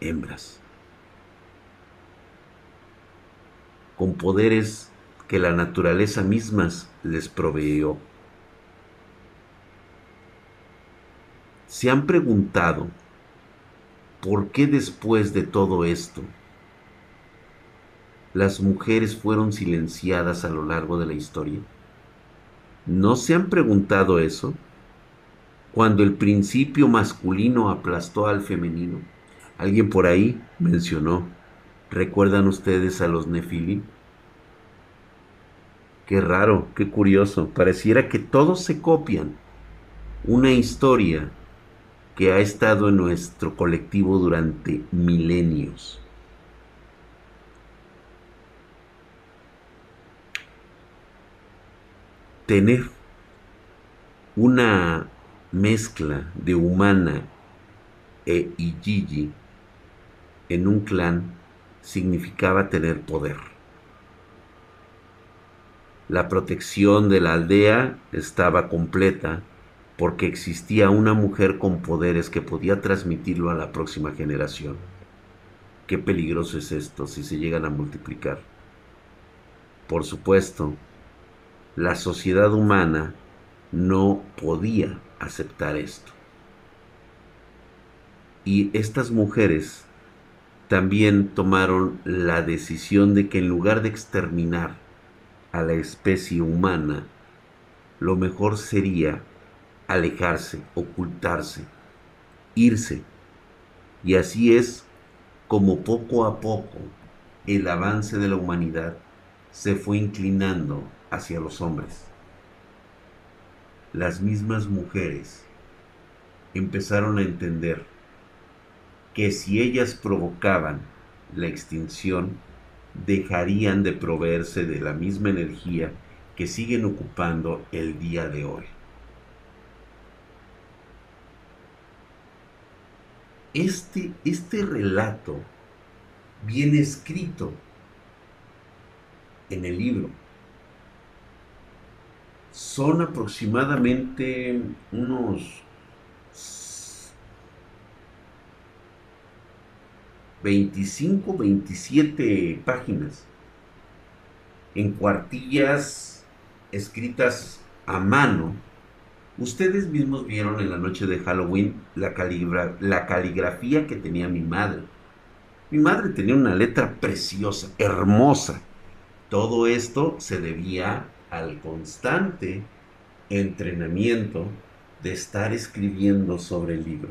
hembras. Con poderes que la naturaleza mismas les proveyó. ¿Se han preguntado por qué después de todo esto las mujeres fueron silenciadas a lo largo de la historia? ¿No se han preguntado eso? Cuando el principio masculino aplastó al femenino. Alguien por ahí mencionó, ¿recuerdan ustedes a los Nefilim? Qué raro, qué curioso. Pareciera que todos se copian. Una historia que ha estado en nuestro colectivo durante milenios. Tener una mezcla de humana e Ijiji en un clan significaba tener poder la protección de la aldea estaba completa porque existía una mujer con poderes que podía transmitirlo a la próxima generación. Qué peligroso es esto si se llegan a multiplicar. Por supuesto, la sociedad humana no podía aceptar esto. Y estas mujeres también tomaron la decisión de que en lugar de exterminar a la especie humana, lo mejor sería alejarse, ocultarse, irse. Y así es como poco a poco el avance de la humanidad se fue inclinando hacia los hombres. Las mismas mujeres empezaron a entender que si ellas provocaban la extinción, dejarían de proveerse de la misma energía que siguen ocupando el día de hoy. Este, este relato viene escrito en el libro. Son aproximadamente unos 25, 27 páginas en cuartillas escritas a mano. Ustedes mismos vieron en la noche de Halloween la, la caligrafía que tenía mi madre. Mi madre tenía una letra preciosa, hermosa. Todo esto se debía al constante entrenamiento de estar escribiendo sobre el libro,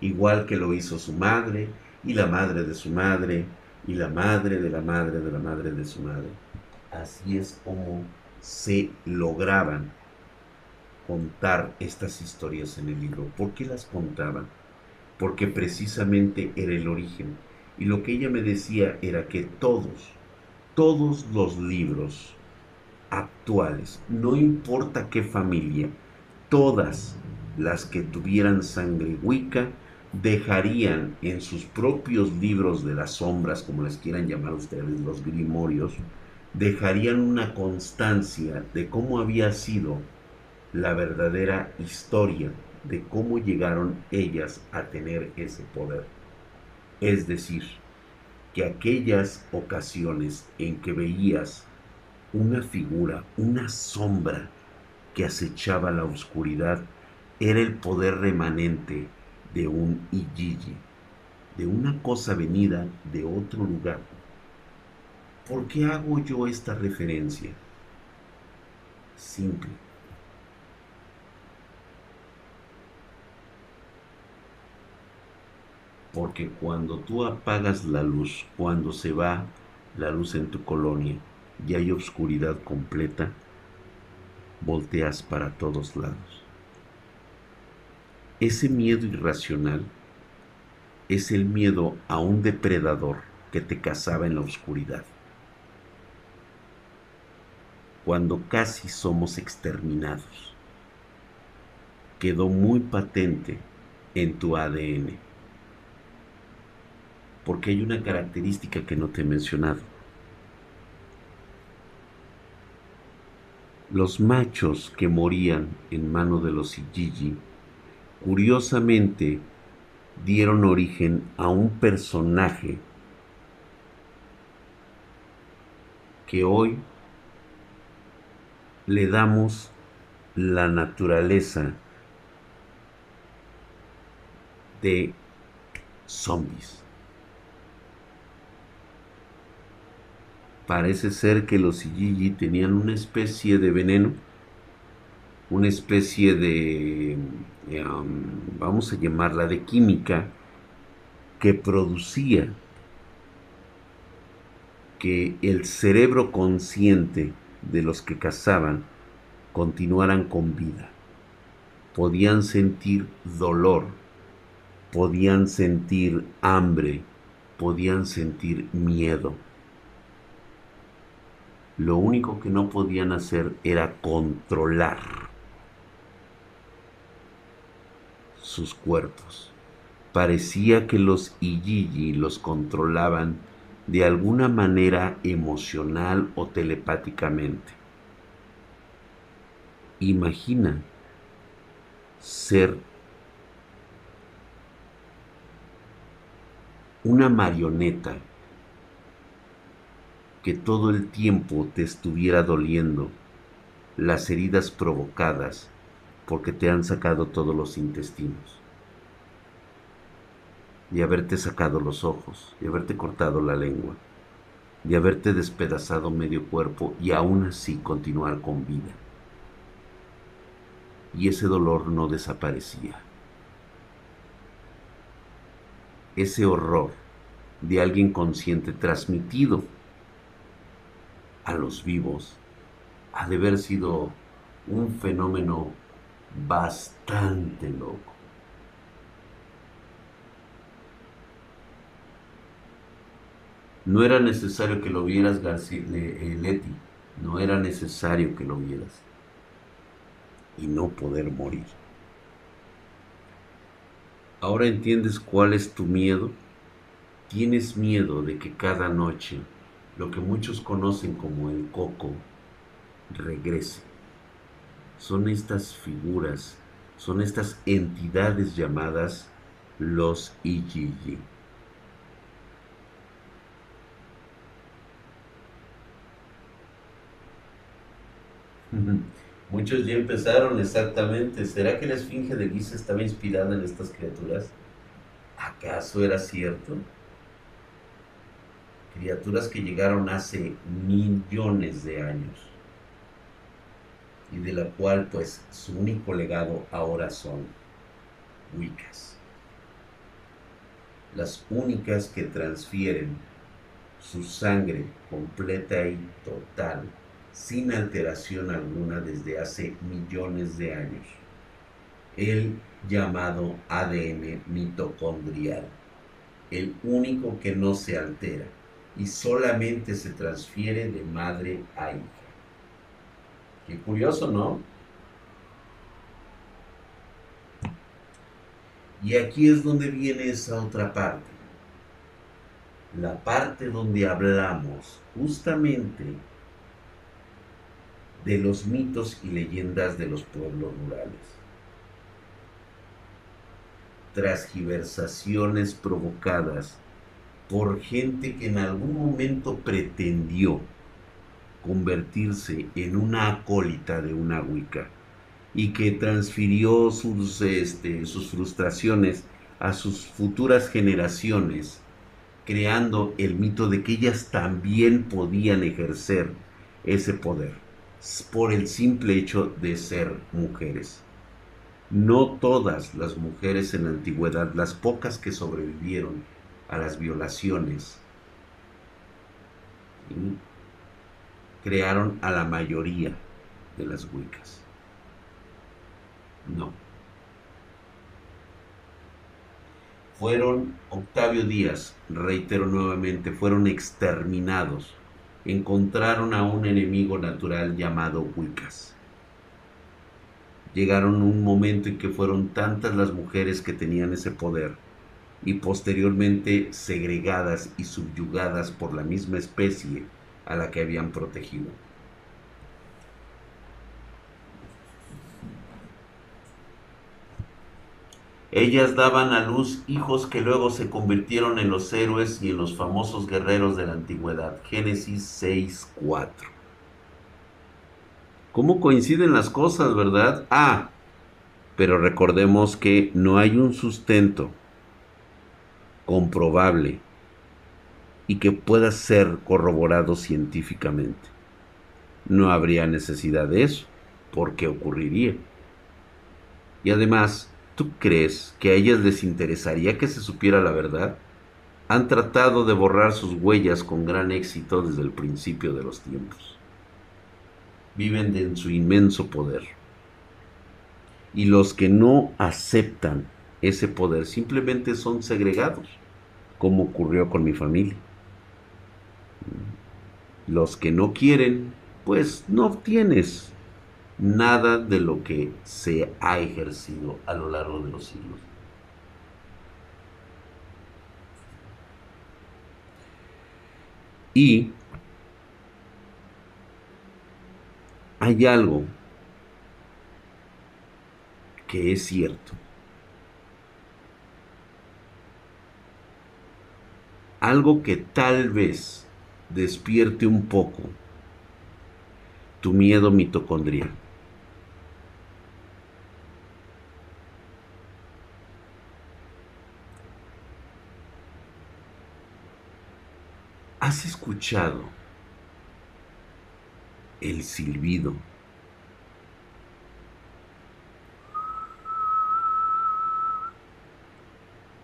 igual que lo hizo su madre, y la madre de su madre, y la madre de la madre de la madre de su madre. Así es como se lograban contar estas historias en el libro. ¿Por qué las contaban? Porque precisamente era el origen. Y lo que ella me decía era que todos, todos los libros actuales, no importa qué familia, todas las que tuvieran sangre wicca, dejarían en sus propios libros de las sombras, como les quieran llamar ustedes, los grimorios, dejarían una constancia de cómo había sido la verdadera historia de cómo llegaron ellas a tener ese poder. Es decir, que aquellas ocasiones en que veías una figura, una sombra que acechaba la oscuridad, era el poder remanente de un Ijiji, de una cosa venida de otro lugar. ¿Por qué hago yo esta referencia? Simple. Porque cuando tú apagas la luz, cuando se va la luz en tu colonia y hay oscuridad completa, volteas para todos lados. Ese miedo irracional es el miedo a un depredador que te cazaba en la oscuridad. Cuando casi somos exterminados, quedó muy patente en tu ADN. Porque hay una característica que no te he mencionado. Los machos que morían en mano de los Ijiji curiosamente dieron origen a un personaje que hoy le damos la naturaleza de zombies. Parece ser que los Ijiji tenían una especie de veneno una especie de, vamos a llamarla, de química que producía que el cerebro consciente de los que cazaban continuaran con vida. Podían sentir dolor, podían sentir hambre, podían sentir miedo. Lo único que no podían hacer era controlar sus cuerpos. Parecía que los Ijiji los controlaban de alguna manera emocional o telepáticamente. Imagina ser una marioneta que todo el tiempo te estuviera doliendo las heridas provocadas porque te han sacado todos los intestinos. Y haberte sacado los ojos, y haberte cortado la lengua, y haberte despedazado medio cuerpo y aún así continuar con vida. Y ese dolor no desaparecía. Ese horror de alguien consciente transmitido a los vivos ha de haber sido un fenómeno bastante loco. No era necesario que lo vieras, García, eh, Leti. No era necesario que lo vieras. Y no poder morir. Ahora entiendes cuál es tu miedo. Tienes miedo de que cada noche lo que muchos conocen como el coco regrese son estas figuras, son estas entidades llamadas los Ijiji. Muchos ya empezaron exactamente. ¿Será que la esfinge de Giza estaba inspirada en estas criaturas? ¿Acaso era cierto? Criaturas que llegaron hace millones de años y de la cual pues su único legado ahora son Wiccas. Las únicas que transfieren su sangre completa y total, sin alteración alguna desde hace millones de años. El llamado ADN mitocondrial, el único que no se altera y solamente se transfiere de madre a hija. Qué curioso, ¿no? Y aquí es donde viene esa otra parte. La parte donde hablamos justamente de los mitos y leyendas de los pueblos rurales. Transgiversaciones provocadas por gente que en algún momento pretendió convertirse en una acólita de una Wicca y que transfirió sus, este, sus frustraciones a sus futuras generaciones, creando el mito de que ellas también podían ejercer ese poder por el simple hecho de ser mujeres. No todas las mujeres en la antigüedad, las pocas que sobrevivieron a las violaciones, crearon a la mayoría de las Wiccas. No. Fueron Octavio Díaz, reitero nuevamente, fueron exterminados. Encontraron a un enemigo natural llamado Wiccas. Llegaron un momento en que fueron tantas las mujeres que tenían ese poder y posteriormente segregadas y subyugadas por la misma especie a la que habían protegido. Ellas daban a luz hijos que luego se convirtieron en los héroes y en los famosos guerreros de la antigüedad. Génesis 6.4. ¿Cómo coinciden las cosas, verdad? Ah, pero recordemos que no hay un sustento comprobable y que pueda ser corroborado científicamente. No habría necesidad de eso, porque ocurriría. Y además, ¿tú crees que a ellas les interesaría que se supiera la verdad? Han tratado de borrar sus huellas con gran éxito desde el principio de los tiempos. Viven en su inmenso poder. Y los que no aceptan ese poder simplemente son segregados, como ocurrió con mi familia. Los que no quieren, pues no obtienes nada de lo que se ha ejercido a lo largo de los siglos. Y hay algo que es cierto. Algo que tal vez despierte un poco tu miedo mitocondrial. ¿Has escuchado el silbido?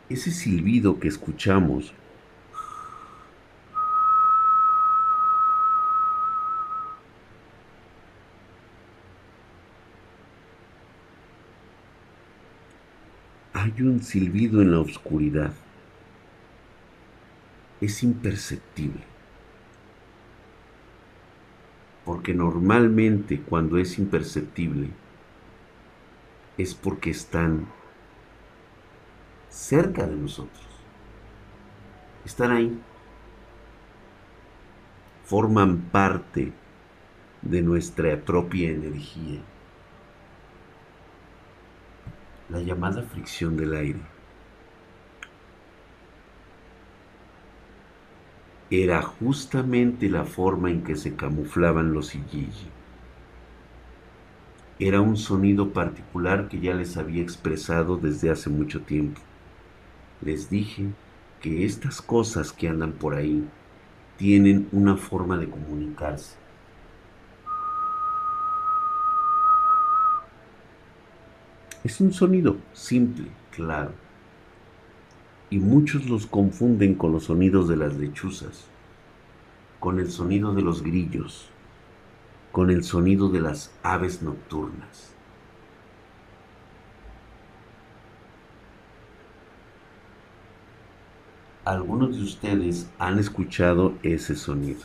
Ese silbido que escuchamos hay un silbido en la oscuridad. Es imperceptible. Porque normalmente cuando es imperceptible es porque están cerca de nosotros. Están ahí. Forman parte de nuestra propia energía la llamada fricción del aire. Era justamente la forma en que se camuflaban los Iyiji. Era un sonido particular que ya les había expresado desde hace mucho tiempo. Les dije que estas cosas que andan por ahí tienen una forma de comunicarse Es un sonido simple, claro. Y muchos los confunden con los sonidos de las lechuzas, con el sonido de los grillos, con el sonido de las aves nocturnas. Algunos de ustedes han escuchado ese sonido.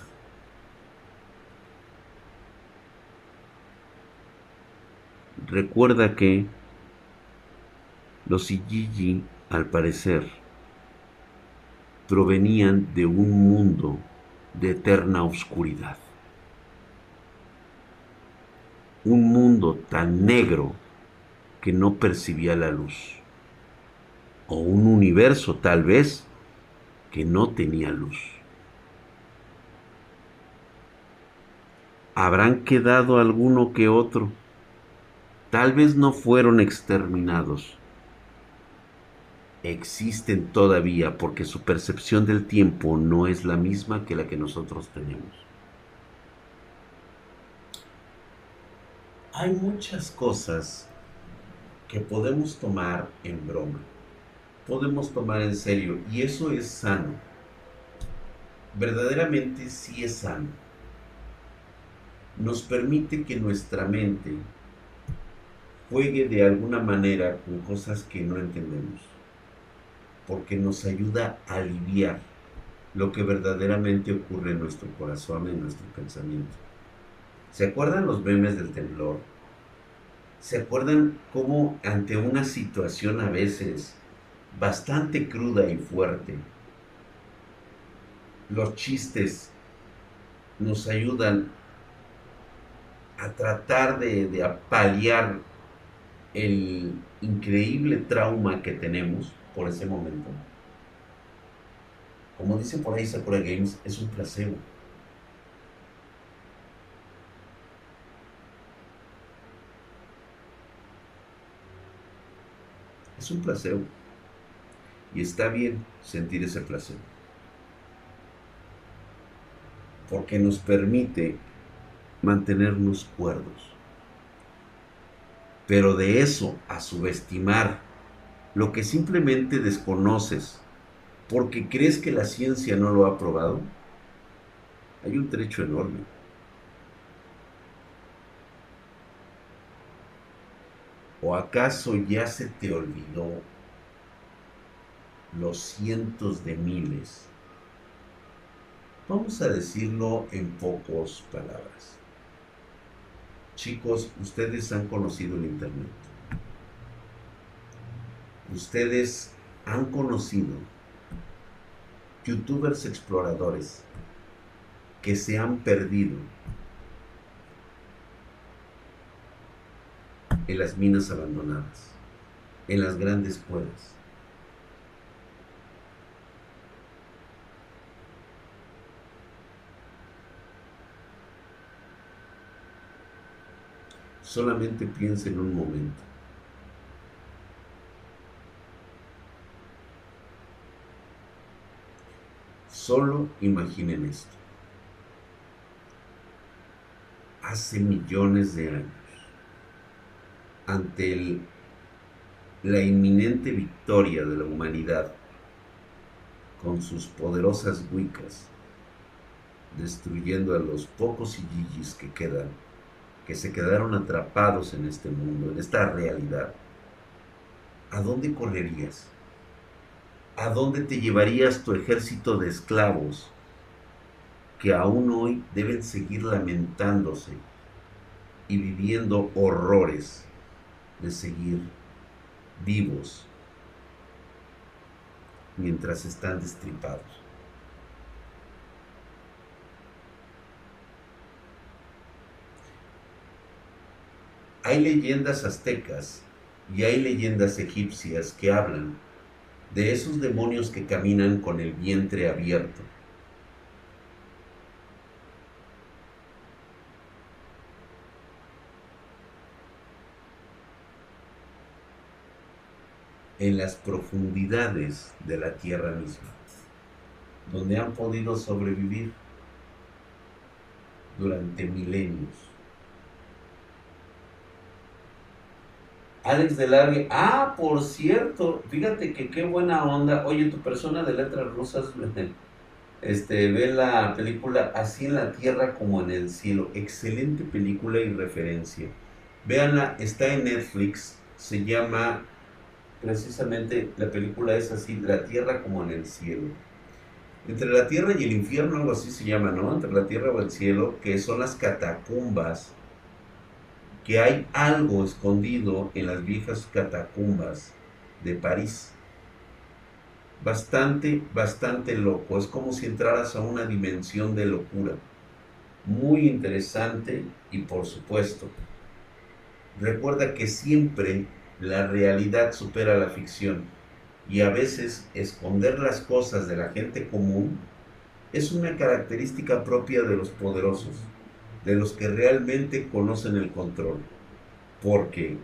Recuerda que los Ijiji, al parecer, provenían de un mundo de eterna oscuridad. Un mundo tan negro que no percibía la luz. O un universo tal vez que no tenía luz. Habrán quedado alguno que otro. Tal vez no fueron exterminados. Existen todavía porque su percepción del tiempo no es la misma que la que nosotros tenemos. Hay muchas cosas que podemos tomar en broma, podemos tomar en serio y eso es sano. Verdaderamente sí es sano. Nos permite que nuestra mente juegue de alguna manera con cosas que no entendemos, porque nos ayuda a aliviar lo que verdaderamente ocurre en nuestro corazón, en nuestro pensamiento. ¿Se acuerdan los memes del temblor? ¿Se acuerdan cómo ante una situación a veces bastante cruda y fuerte, los chistes nos ayudan a tratar de, de el increíble trauma que tenemos por ese momento? Como dice por ahí Sakura Games, es un placebo. Es un placebo. Y está bien sentir ese placebo. Porque nos permite mantenernos cuerdos. Pero de eso a subestimar lo que simplemente desconoces porque crees que la ciencia no lo ha probado, hay un trecho enorme. ¿O acaso ya se te olvidó los cientos de miles? Vamos a decirlo en pocas palabras. Chicos, ustedes han conocido el Internet. Ustedes han conocido youtubers exploradores que se han perdido en las minas abandonadas, en las grandes cuevas. Solamente piensa en un momento. Solo imaginen esto. Hace millones de años, ante la inminente victoria de la humanidad con sus poderosas wicas, destruyendo a los pocos yiyis que quedan, que se quedaron atrapados en este mundo, en esta realidad, ¿a dónde correrías? ¿A dónde te llevarías tu ejército de esclavos que aún hoy deben seguir lamentándose y viviendo horrores de seguir vivos mientras están destripados. Hay leyendas aztecas y hay leyendas egipcias que hablan de esos demonios que caminan con el vientre abierto en las profundidades de la tierra misma, donde han podido sobrevivir durante milenios. Alex de Largue, ah, por cierto, fíjate que qué buena onda. Oye, tu persona de letras rusas, este, ve la película Así en la tierra como en el cielo. Excelente película y referencia. Véanla, está en Netflix, se llama precisamente la película es así, la tierra como en el cielo. Entre la tierra y el infierno, algo así se llama, ¿no? Entre la tierra o el cielo, que son las catacumbas, que hay algo escondido en las viejas catacumbas de París. Bastante, bastante loco. Es como si entraras a una dimensión de locura. Muy interesante y por supuesto, recuerda que siempre la realidad supera la ficción. y a veces esconder las cosas de la gente común es una característica propia de los poderosos, de los que realmente conocen el control, porque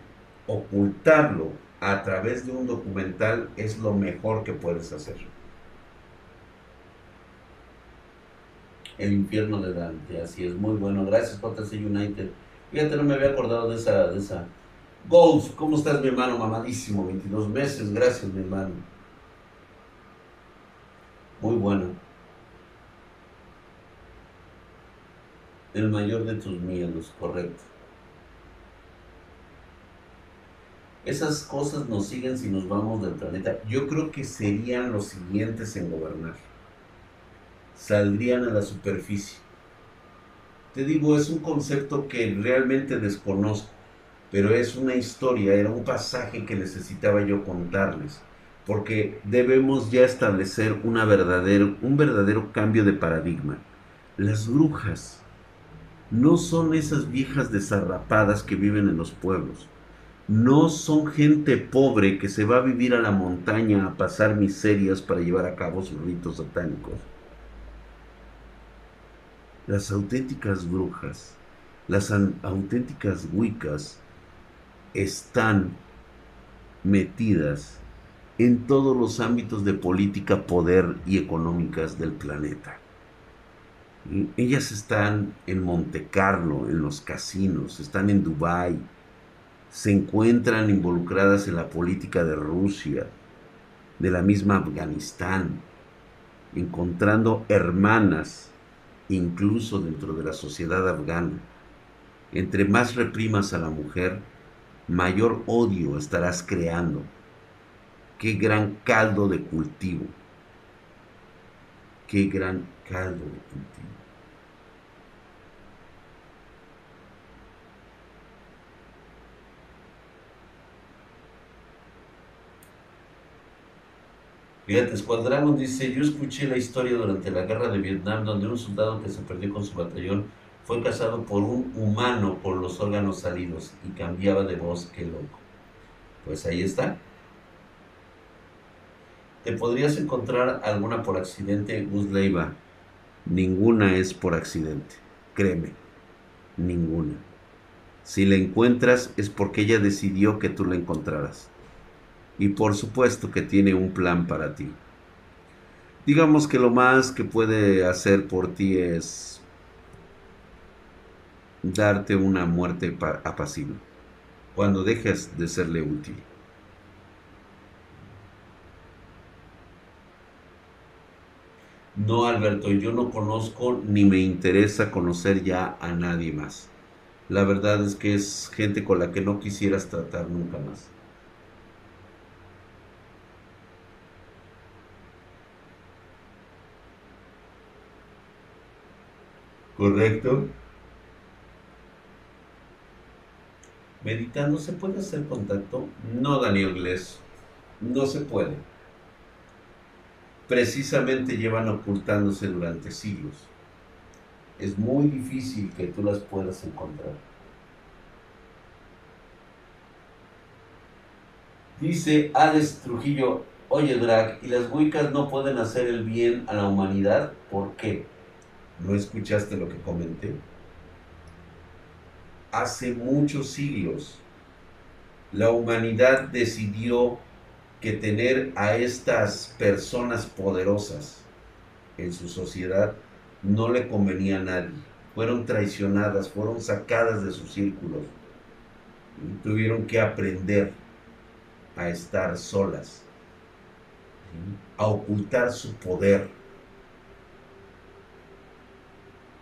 ocultarlo a través de un documental es lo mejor que puedes hacer. El infierno de Dante, así es, muy bueno. Gracias, JC United. Fíjate, no me había acordado de esa, de esa. Golf, ¿cómo estás, mi hermano? Mamadísimo, 22 meses, gracias, mi hermano. Muy bueno. El mayor de tus miedos, correcto. Esas cosas nos siguen si nos vamos del planeta. Yo creo que serían los siguientes en gobernar. Saldrían a la superficie. Te digo, es un concepto que realmente desconozco, pero es una historia, era un pasaje que necesitaba yo contarles, porque debemos ya establecer una verdadero, un verdadero cambio de paradigma. Las brujas no son esas viejas desarrapadas que viven en los pueblos no son gente pobre que se va a vivir a la montaña a pasar miserias para llevar a cabo sus ritos satánicos. Las auténticas brujas, las auténticas wicas están metidas en todos los ámbitos de política, poder y económicas del planeta. Ellas están en Monte Carlo, en los casinos, están en Dubái, se encuentran involucradas en la política de Rusia, de la misma Afganistán, encontrando hermanas incluso dentro de la sociedad afgana. Entre más reprimas a la mujer, mayor odio estarás creando. Qué gran caldo de cultivo. Qué gran caldo de cultivo. Fíjate, Squad dice, yo escuché la historia durante la guerra de Vietnam donde un soldado que se perdió con su batallón fue casado por un humano por los órganos salidos y cambiaba de voz, qué loco. Pues ahí está. ¿Te podrías encontrar alguna por accidente, Gus Leiva? Ninguna es por accidente, créeme, ninguna. Si la encuentras es porque ella decidió que tú la encontraras y por supuesto que tiene un plan para ti. Digamos que lo más que puede hacer por ti es darte una muerte apacible cuando dejes de serle útil. No, Alberto, yo no conozco ni me interesa conocer ya a nadie más. La verdad es que es gente con la que no quisieras tratar nunca más. ¿Correcto? Meditando, ¿se puede hacer contacto? No, Daniel Gless, no se puede. Precisamente llevan ocultándose durante siglos. Es muy difícil que tú las puedas encontrar. Dice Alex Trujillo, oye Drag, ¿y las Wiccas no pueden hacer el bien a la humanidad? ¿Por qué? ¿No escuchaste lo que comenté? Hace muchos siglos la humanidad decidió que tener a estas personas poderosas en su sociedad no le convenía a nadie. Fueron traicionadas, fueron sacadas de sus círculos. Tuvieron que aprender a estar solas, a ocultar su poder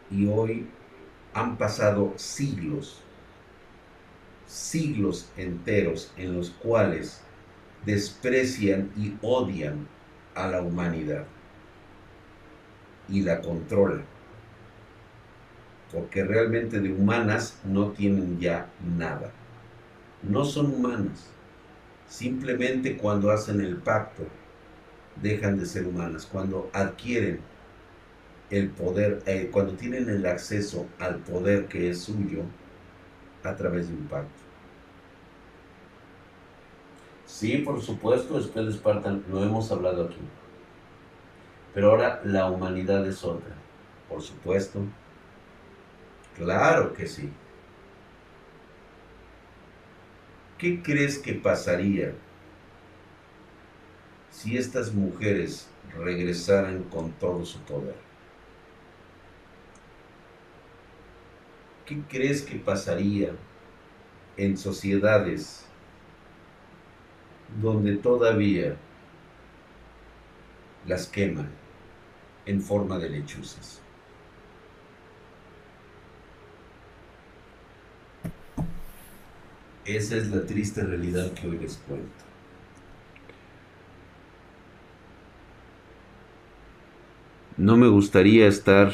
y hoy han pasado siglos, siglos enteros en los cuales desprecian y odian a la humanidad y la controlan. Porque realmente de humanas no tienen ya nada. No son humanas. Simplemente cuando hacen el pacto dejan de ser humanas. Cuando adquieren el poder, eh, cuando tienen el acceso al poder que es suyo a través de un pacto. Sí, por supuesto, después de Espartan, lo hemos hablado aquí. Pero ahora la humanidad es otra. Por supuesto. Claro que sí. ¿Qué crees que pasaría si estas mujeres regresaran con todo su poder? ¿Qué crees que pasaría en sociedades donde todavía las queman en forma de lechuzas? Esa es la triste realidad que hoy les cuento. No me gustaría estar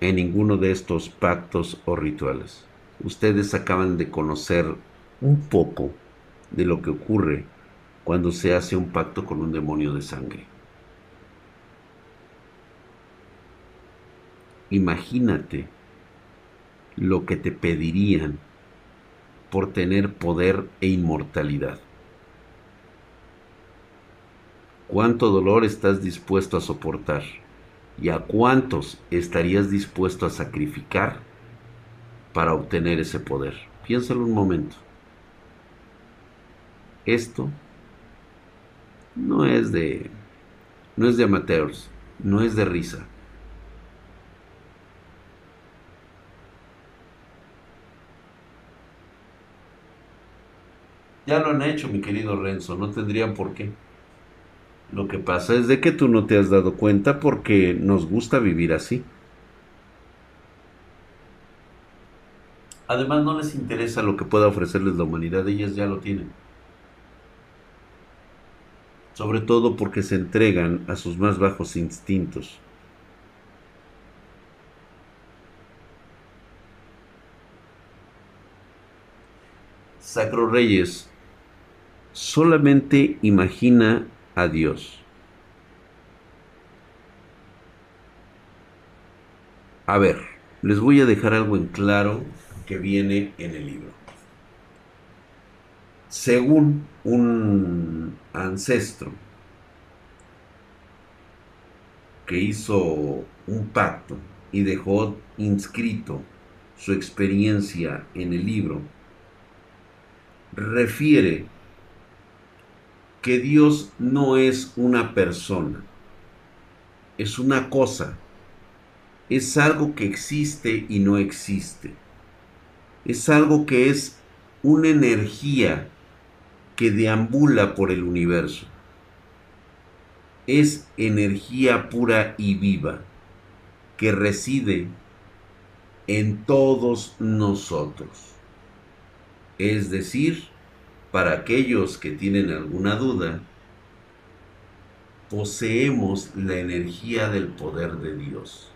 en ninguno de estos pactos o rituales. Ustedes acaban de conocer un poco de lo que ocurre cuando se hace un pacto con un demonio de sangre. Imagínate lo que te pedirían por tener poder e inmortalidad. ¿Cuánto dolor estás dispuesto a soportar? ¿Y a cuántos estarías dispuesto a sacrificar para obtener ese poder? Piénsalo un momento. Esto no es de no es de amateurs, no es de risa. Ya lo han hecho, mi querido Renzo, no tendrían por qué. Lo que pasa es de que tú no te has dado cuenta porque nos gusta vivir así. Además no les interesa lo que pueda ofrecerles la humanidad, ellas ya lo tienen. Sobre todo porque se entregan a sus más bajos instintos. Sacro Reyes, solamente imagina a Dios. A ver, les voy a dejar algo en claro que viene en el libro. Según un ancestro que hizo un pacto y dejó inscrito su experiencia en el libro, refiere que Dios no es una persona, es una cosa, es algo que existe y no existe, es algo que es una energía que deambula por el universo, es energía pura y viva que reside en todos nosotros, es decir, para aquellos que tienen alguna duda, poseemos la energía del poder de Dios.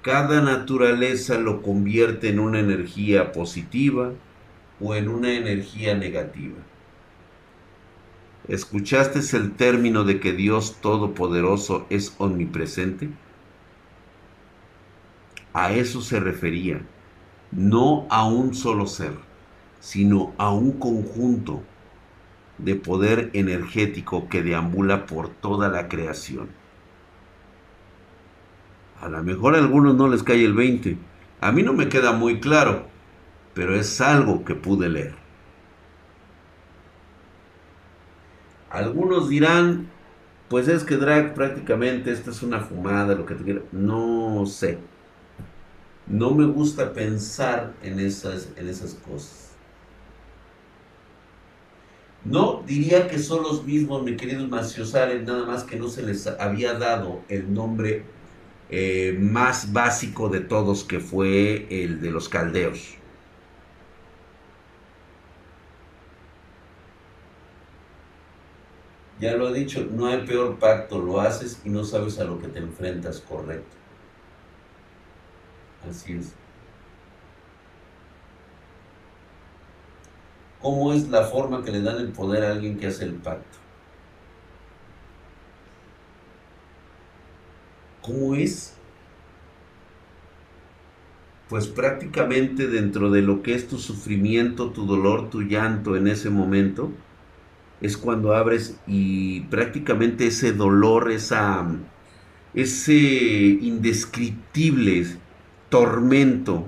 Cada naturaleza lo convierte en una energía positiva o en una energía negativa. ¿Escuchaste el término de que Dios Todopoderoso es omnipresente? A eso se refería no a un solo ser, sino a un conjunto de poder energético que deambula por toda la creación. A lo mejor a algunos no les cae el 20. A mí no me queda muy claro, pero es algo que pude leer. Algunos dirán, pues es que drag prácticamente esta es una fumada, lo que te quiera. No sé no me gusta pensar en esas, en esas cosas. No diría que son los mismos, mi queridos maciosales, nada más que no se les había dado el nombre eh, más básico de todos, que fue el de los caldeos. Ya lo he dicho, no hay peor pacto, lo haces y no sabes a lo que te enfrentas, correcto. Así es. ¿Cómo es la forma que le dan el poder a alguien que hace el pacto? ¿Cómo es? pues prácticamente dentro de lo que es tu sufrimiento, tu dolor, tu llanto en ese momento, es cuando abres y prácticamente ese dolor, esa, ese indescriptible tormento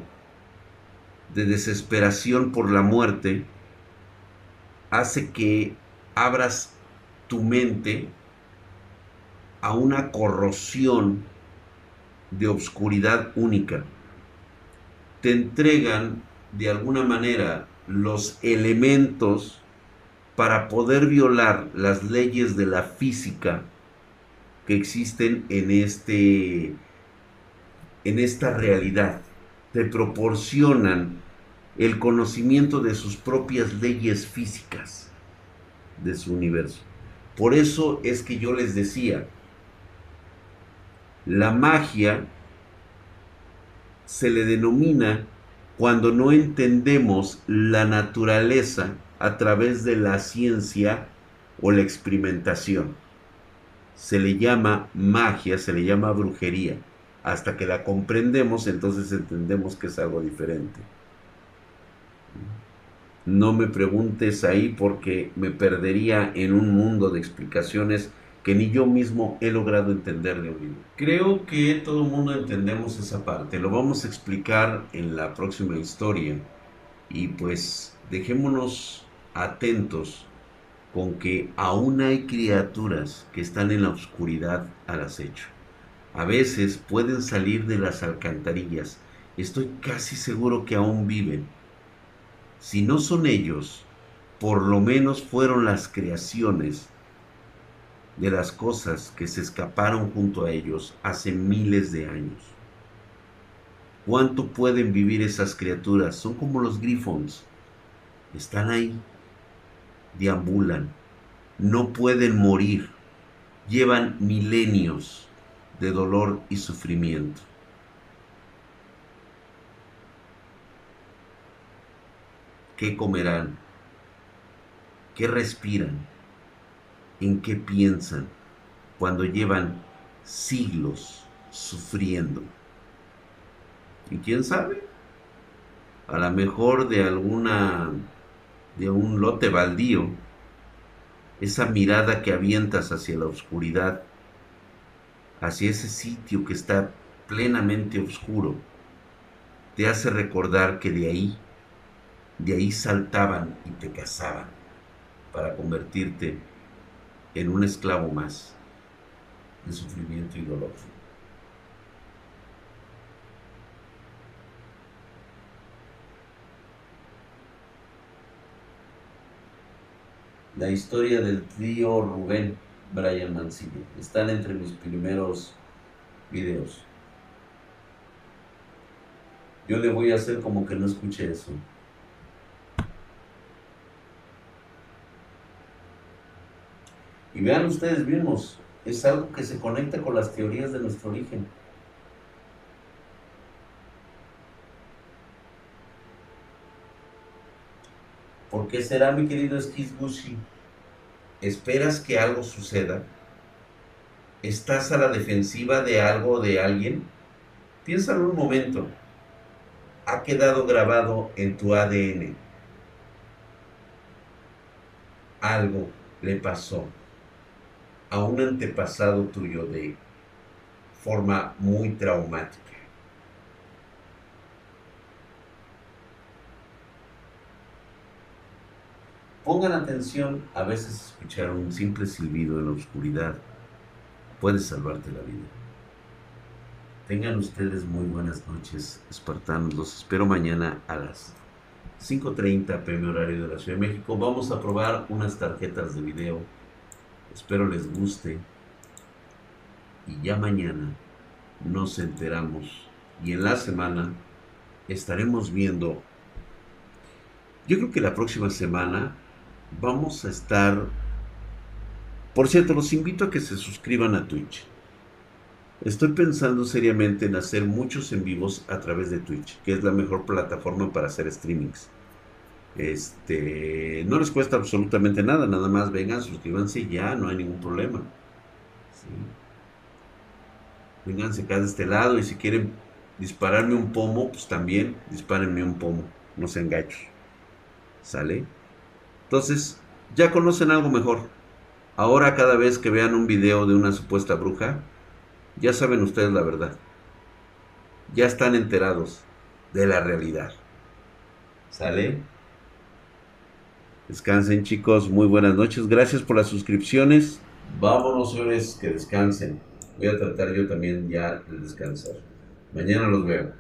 de desesperación por la muerte, hace que abras tu mente a una corrosión de obscuridad única. Te entregan de alguna manera los elementos para poder violar las leyes de la física que existen en este en esta realidad. Te proporcionan el conocimiento de sus propias leyes físicas de su universo. Por eso es que yo les decía, la magia se le denomina cuando no entendemos la naturaleza a través de la ciencia o la experimentación. Se le llama magia, se le llama brujería. Hasta que la comprendemos, entonces entendemos que es algo diferente. No me preguntes ahí porque me perdería en un mundo de explicaciones que ni yo mismo he logrado entender de libro. Creo que todo el mundo entendemos esa parte. Lo vamos a explicar en la próxima historia. Y pues dejémonos atentos con que aún hay criaturas que están en la oscuridad al acecho. A veces pueden salir de las alcantarillas. Estoy casi seguro que aún viven. Si no son ellos, por lo menos fueron las creaciones de las cosas que se escaparon junto a ellos hace miles de años. ¿Cuánto pueden vivir esas criaturas? Son como los grifons. Están ahí, deambulan, no pueden morir, llevan milenios de dolor y sufrimiento. ¿Qué comerán? ¿Qué respiran? en qué piensan cuando llevan siglos sufriendo. ¿Y quién sabe? A lo mejor de alguna, de un lote baldío, esa mirada que avientas hacia la oscuridad, hacia ese sitio que está plenamente oscuro, te hace recordar que de ahí, de ahí saltaban y te cazaban para convertirte en un esclavo más de sufrimiento y dolor. La historia del tío Rubén Brian Mancini. Están entre mis primeros videos. Yo le voy a hacer como que no escuché eso. Y vean ustedes mismos, es algo que se conecta con las teorías de nuestro origen. ¿Por qué será, mi querido Skizgushi? ¿Esperas que algo suceda? ¿Estás a la defensiva de algo o de alguien? Piénsalo un momento. Ha quedado grabado en tu ADN. Algo le pasó a un antepasado tuyo de forma muy traumática. Pongan atención, a veces escuchar un simple silbido en la oscuridad puede salvarte la vida. Tengan ustedes muy buenas noches, espartanos. Los espero mañana a las 5.30 pm horario de la Ciudad de México. Vamos a probar unas tarjetas de video Espero les guste. Y ya mañana nos enteramos. Y en la semana estaremos viendo. Yo creo que la próxima semana vamos a estar... Por cierto, los invito a que se suscriban a Twitch. Estoy pensando seriamente en hacer muchos en vivos a través de Twitch, que es la mejor plataforma para hacer streamings. Este, no les cuesta absolutamente nada, nada más vengan, suscríbanse ya, no hay ningún problema. ¿sí? Vénganse acá de este lado y si quieren dispararme un pomo, pues también dispárenme un pomo. No sean gachos. ¿Sale? Entonces, ya conocen algo mejor. Ahora cada vez que vean un video de una supuesta bruja, ya saben ustedes la verdad. Ya están enterados de la realidad. ¿Sale? Descansen chicos, muy buenas noches. Gracias por las suscripciones. Vámonos, señores, que descansen. Voy a tratar yo también ya de descansar. Mañana los veo.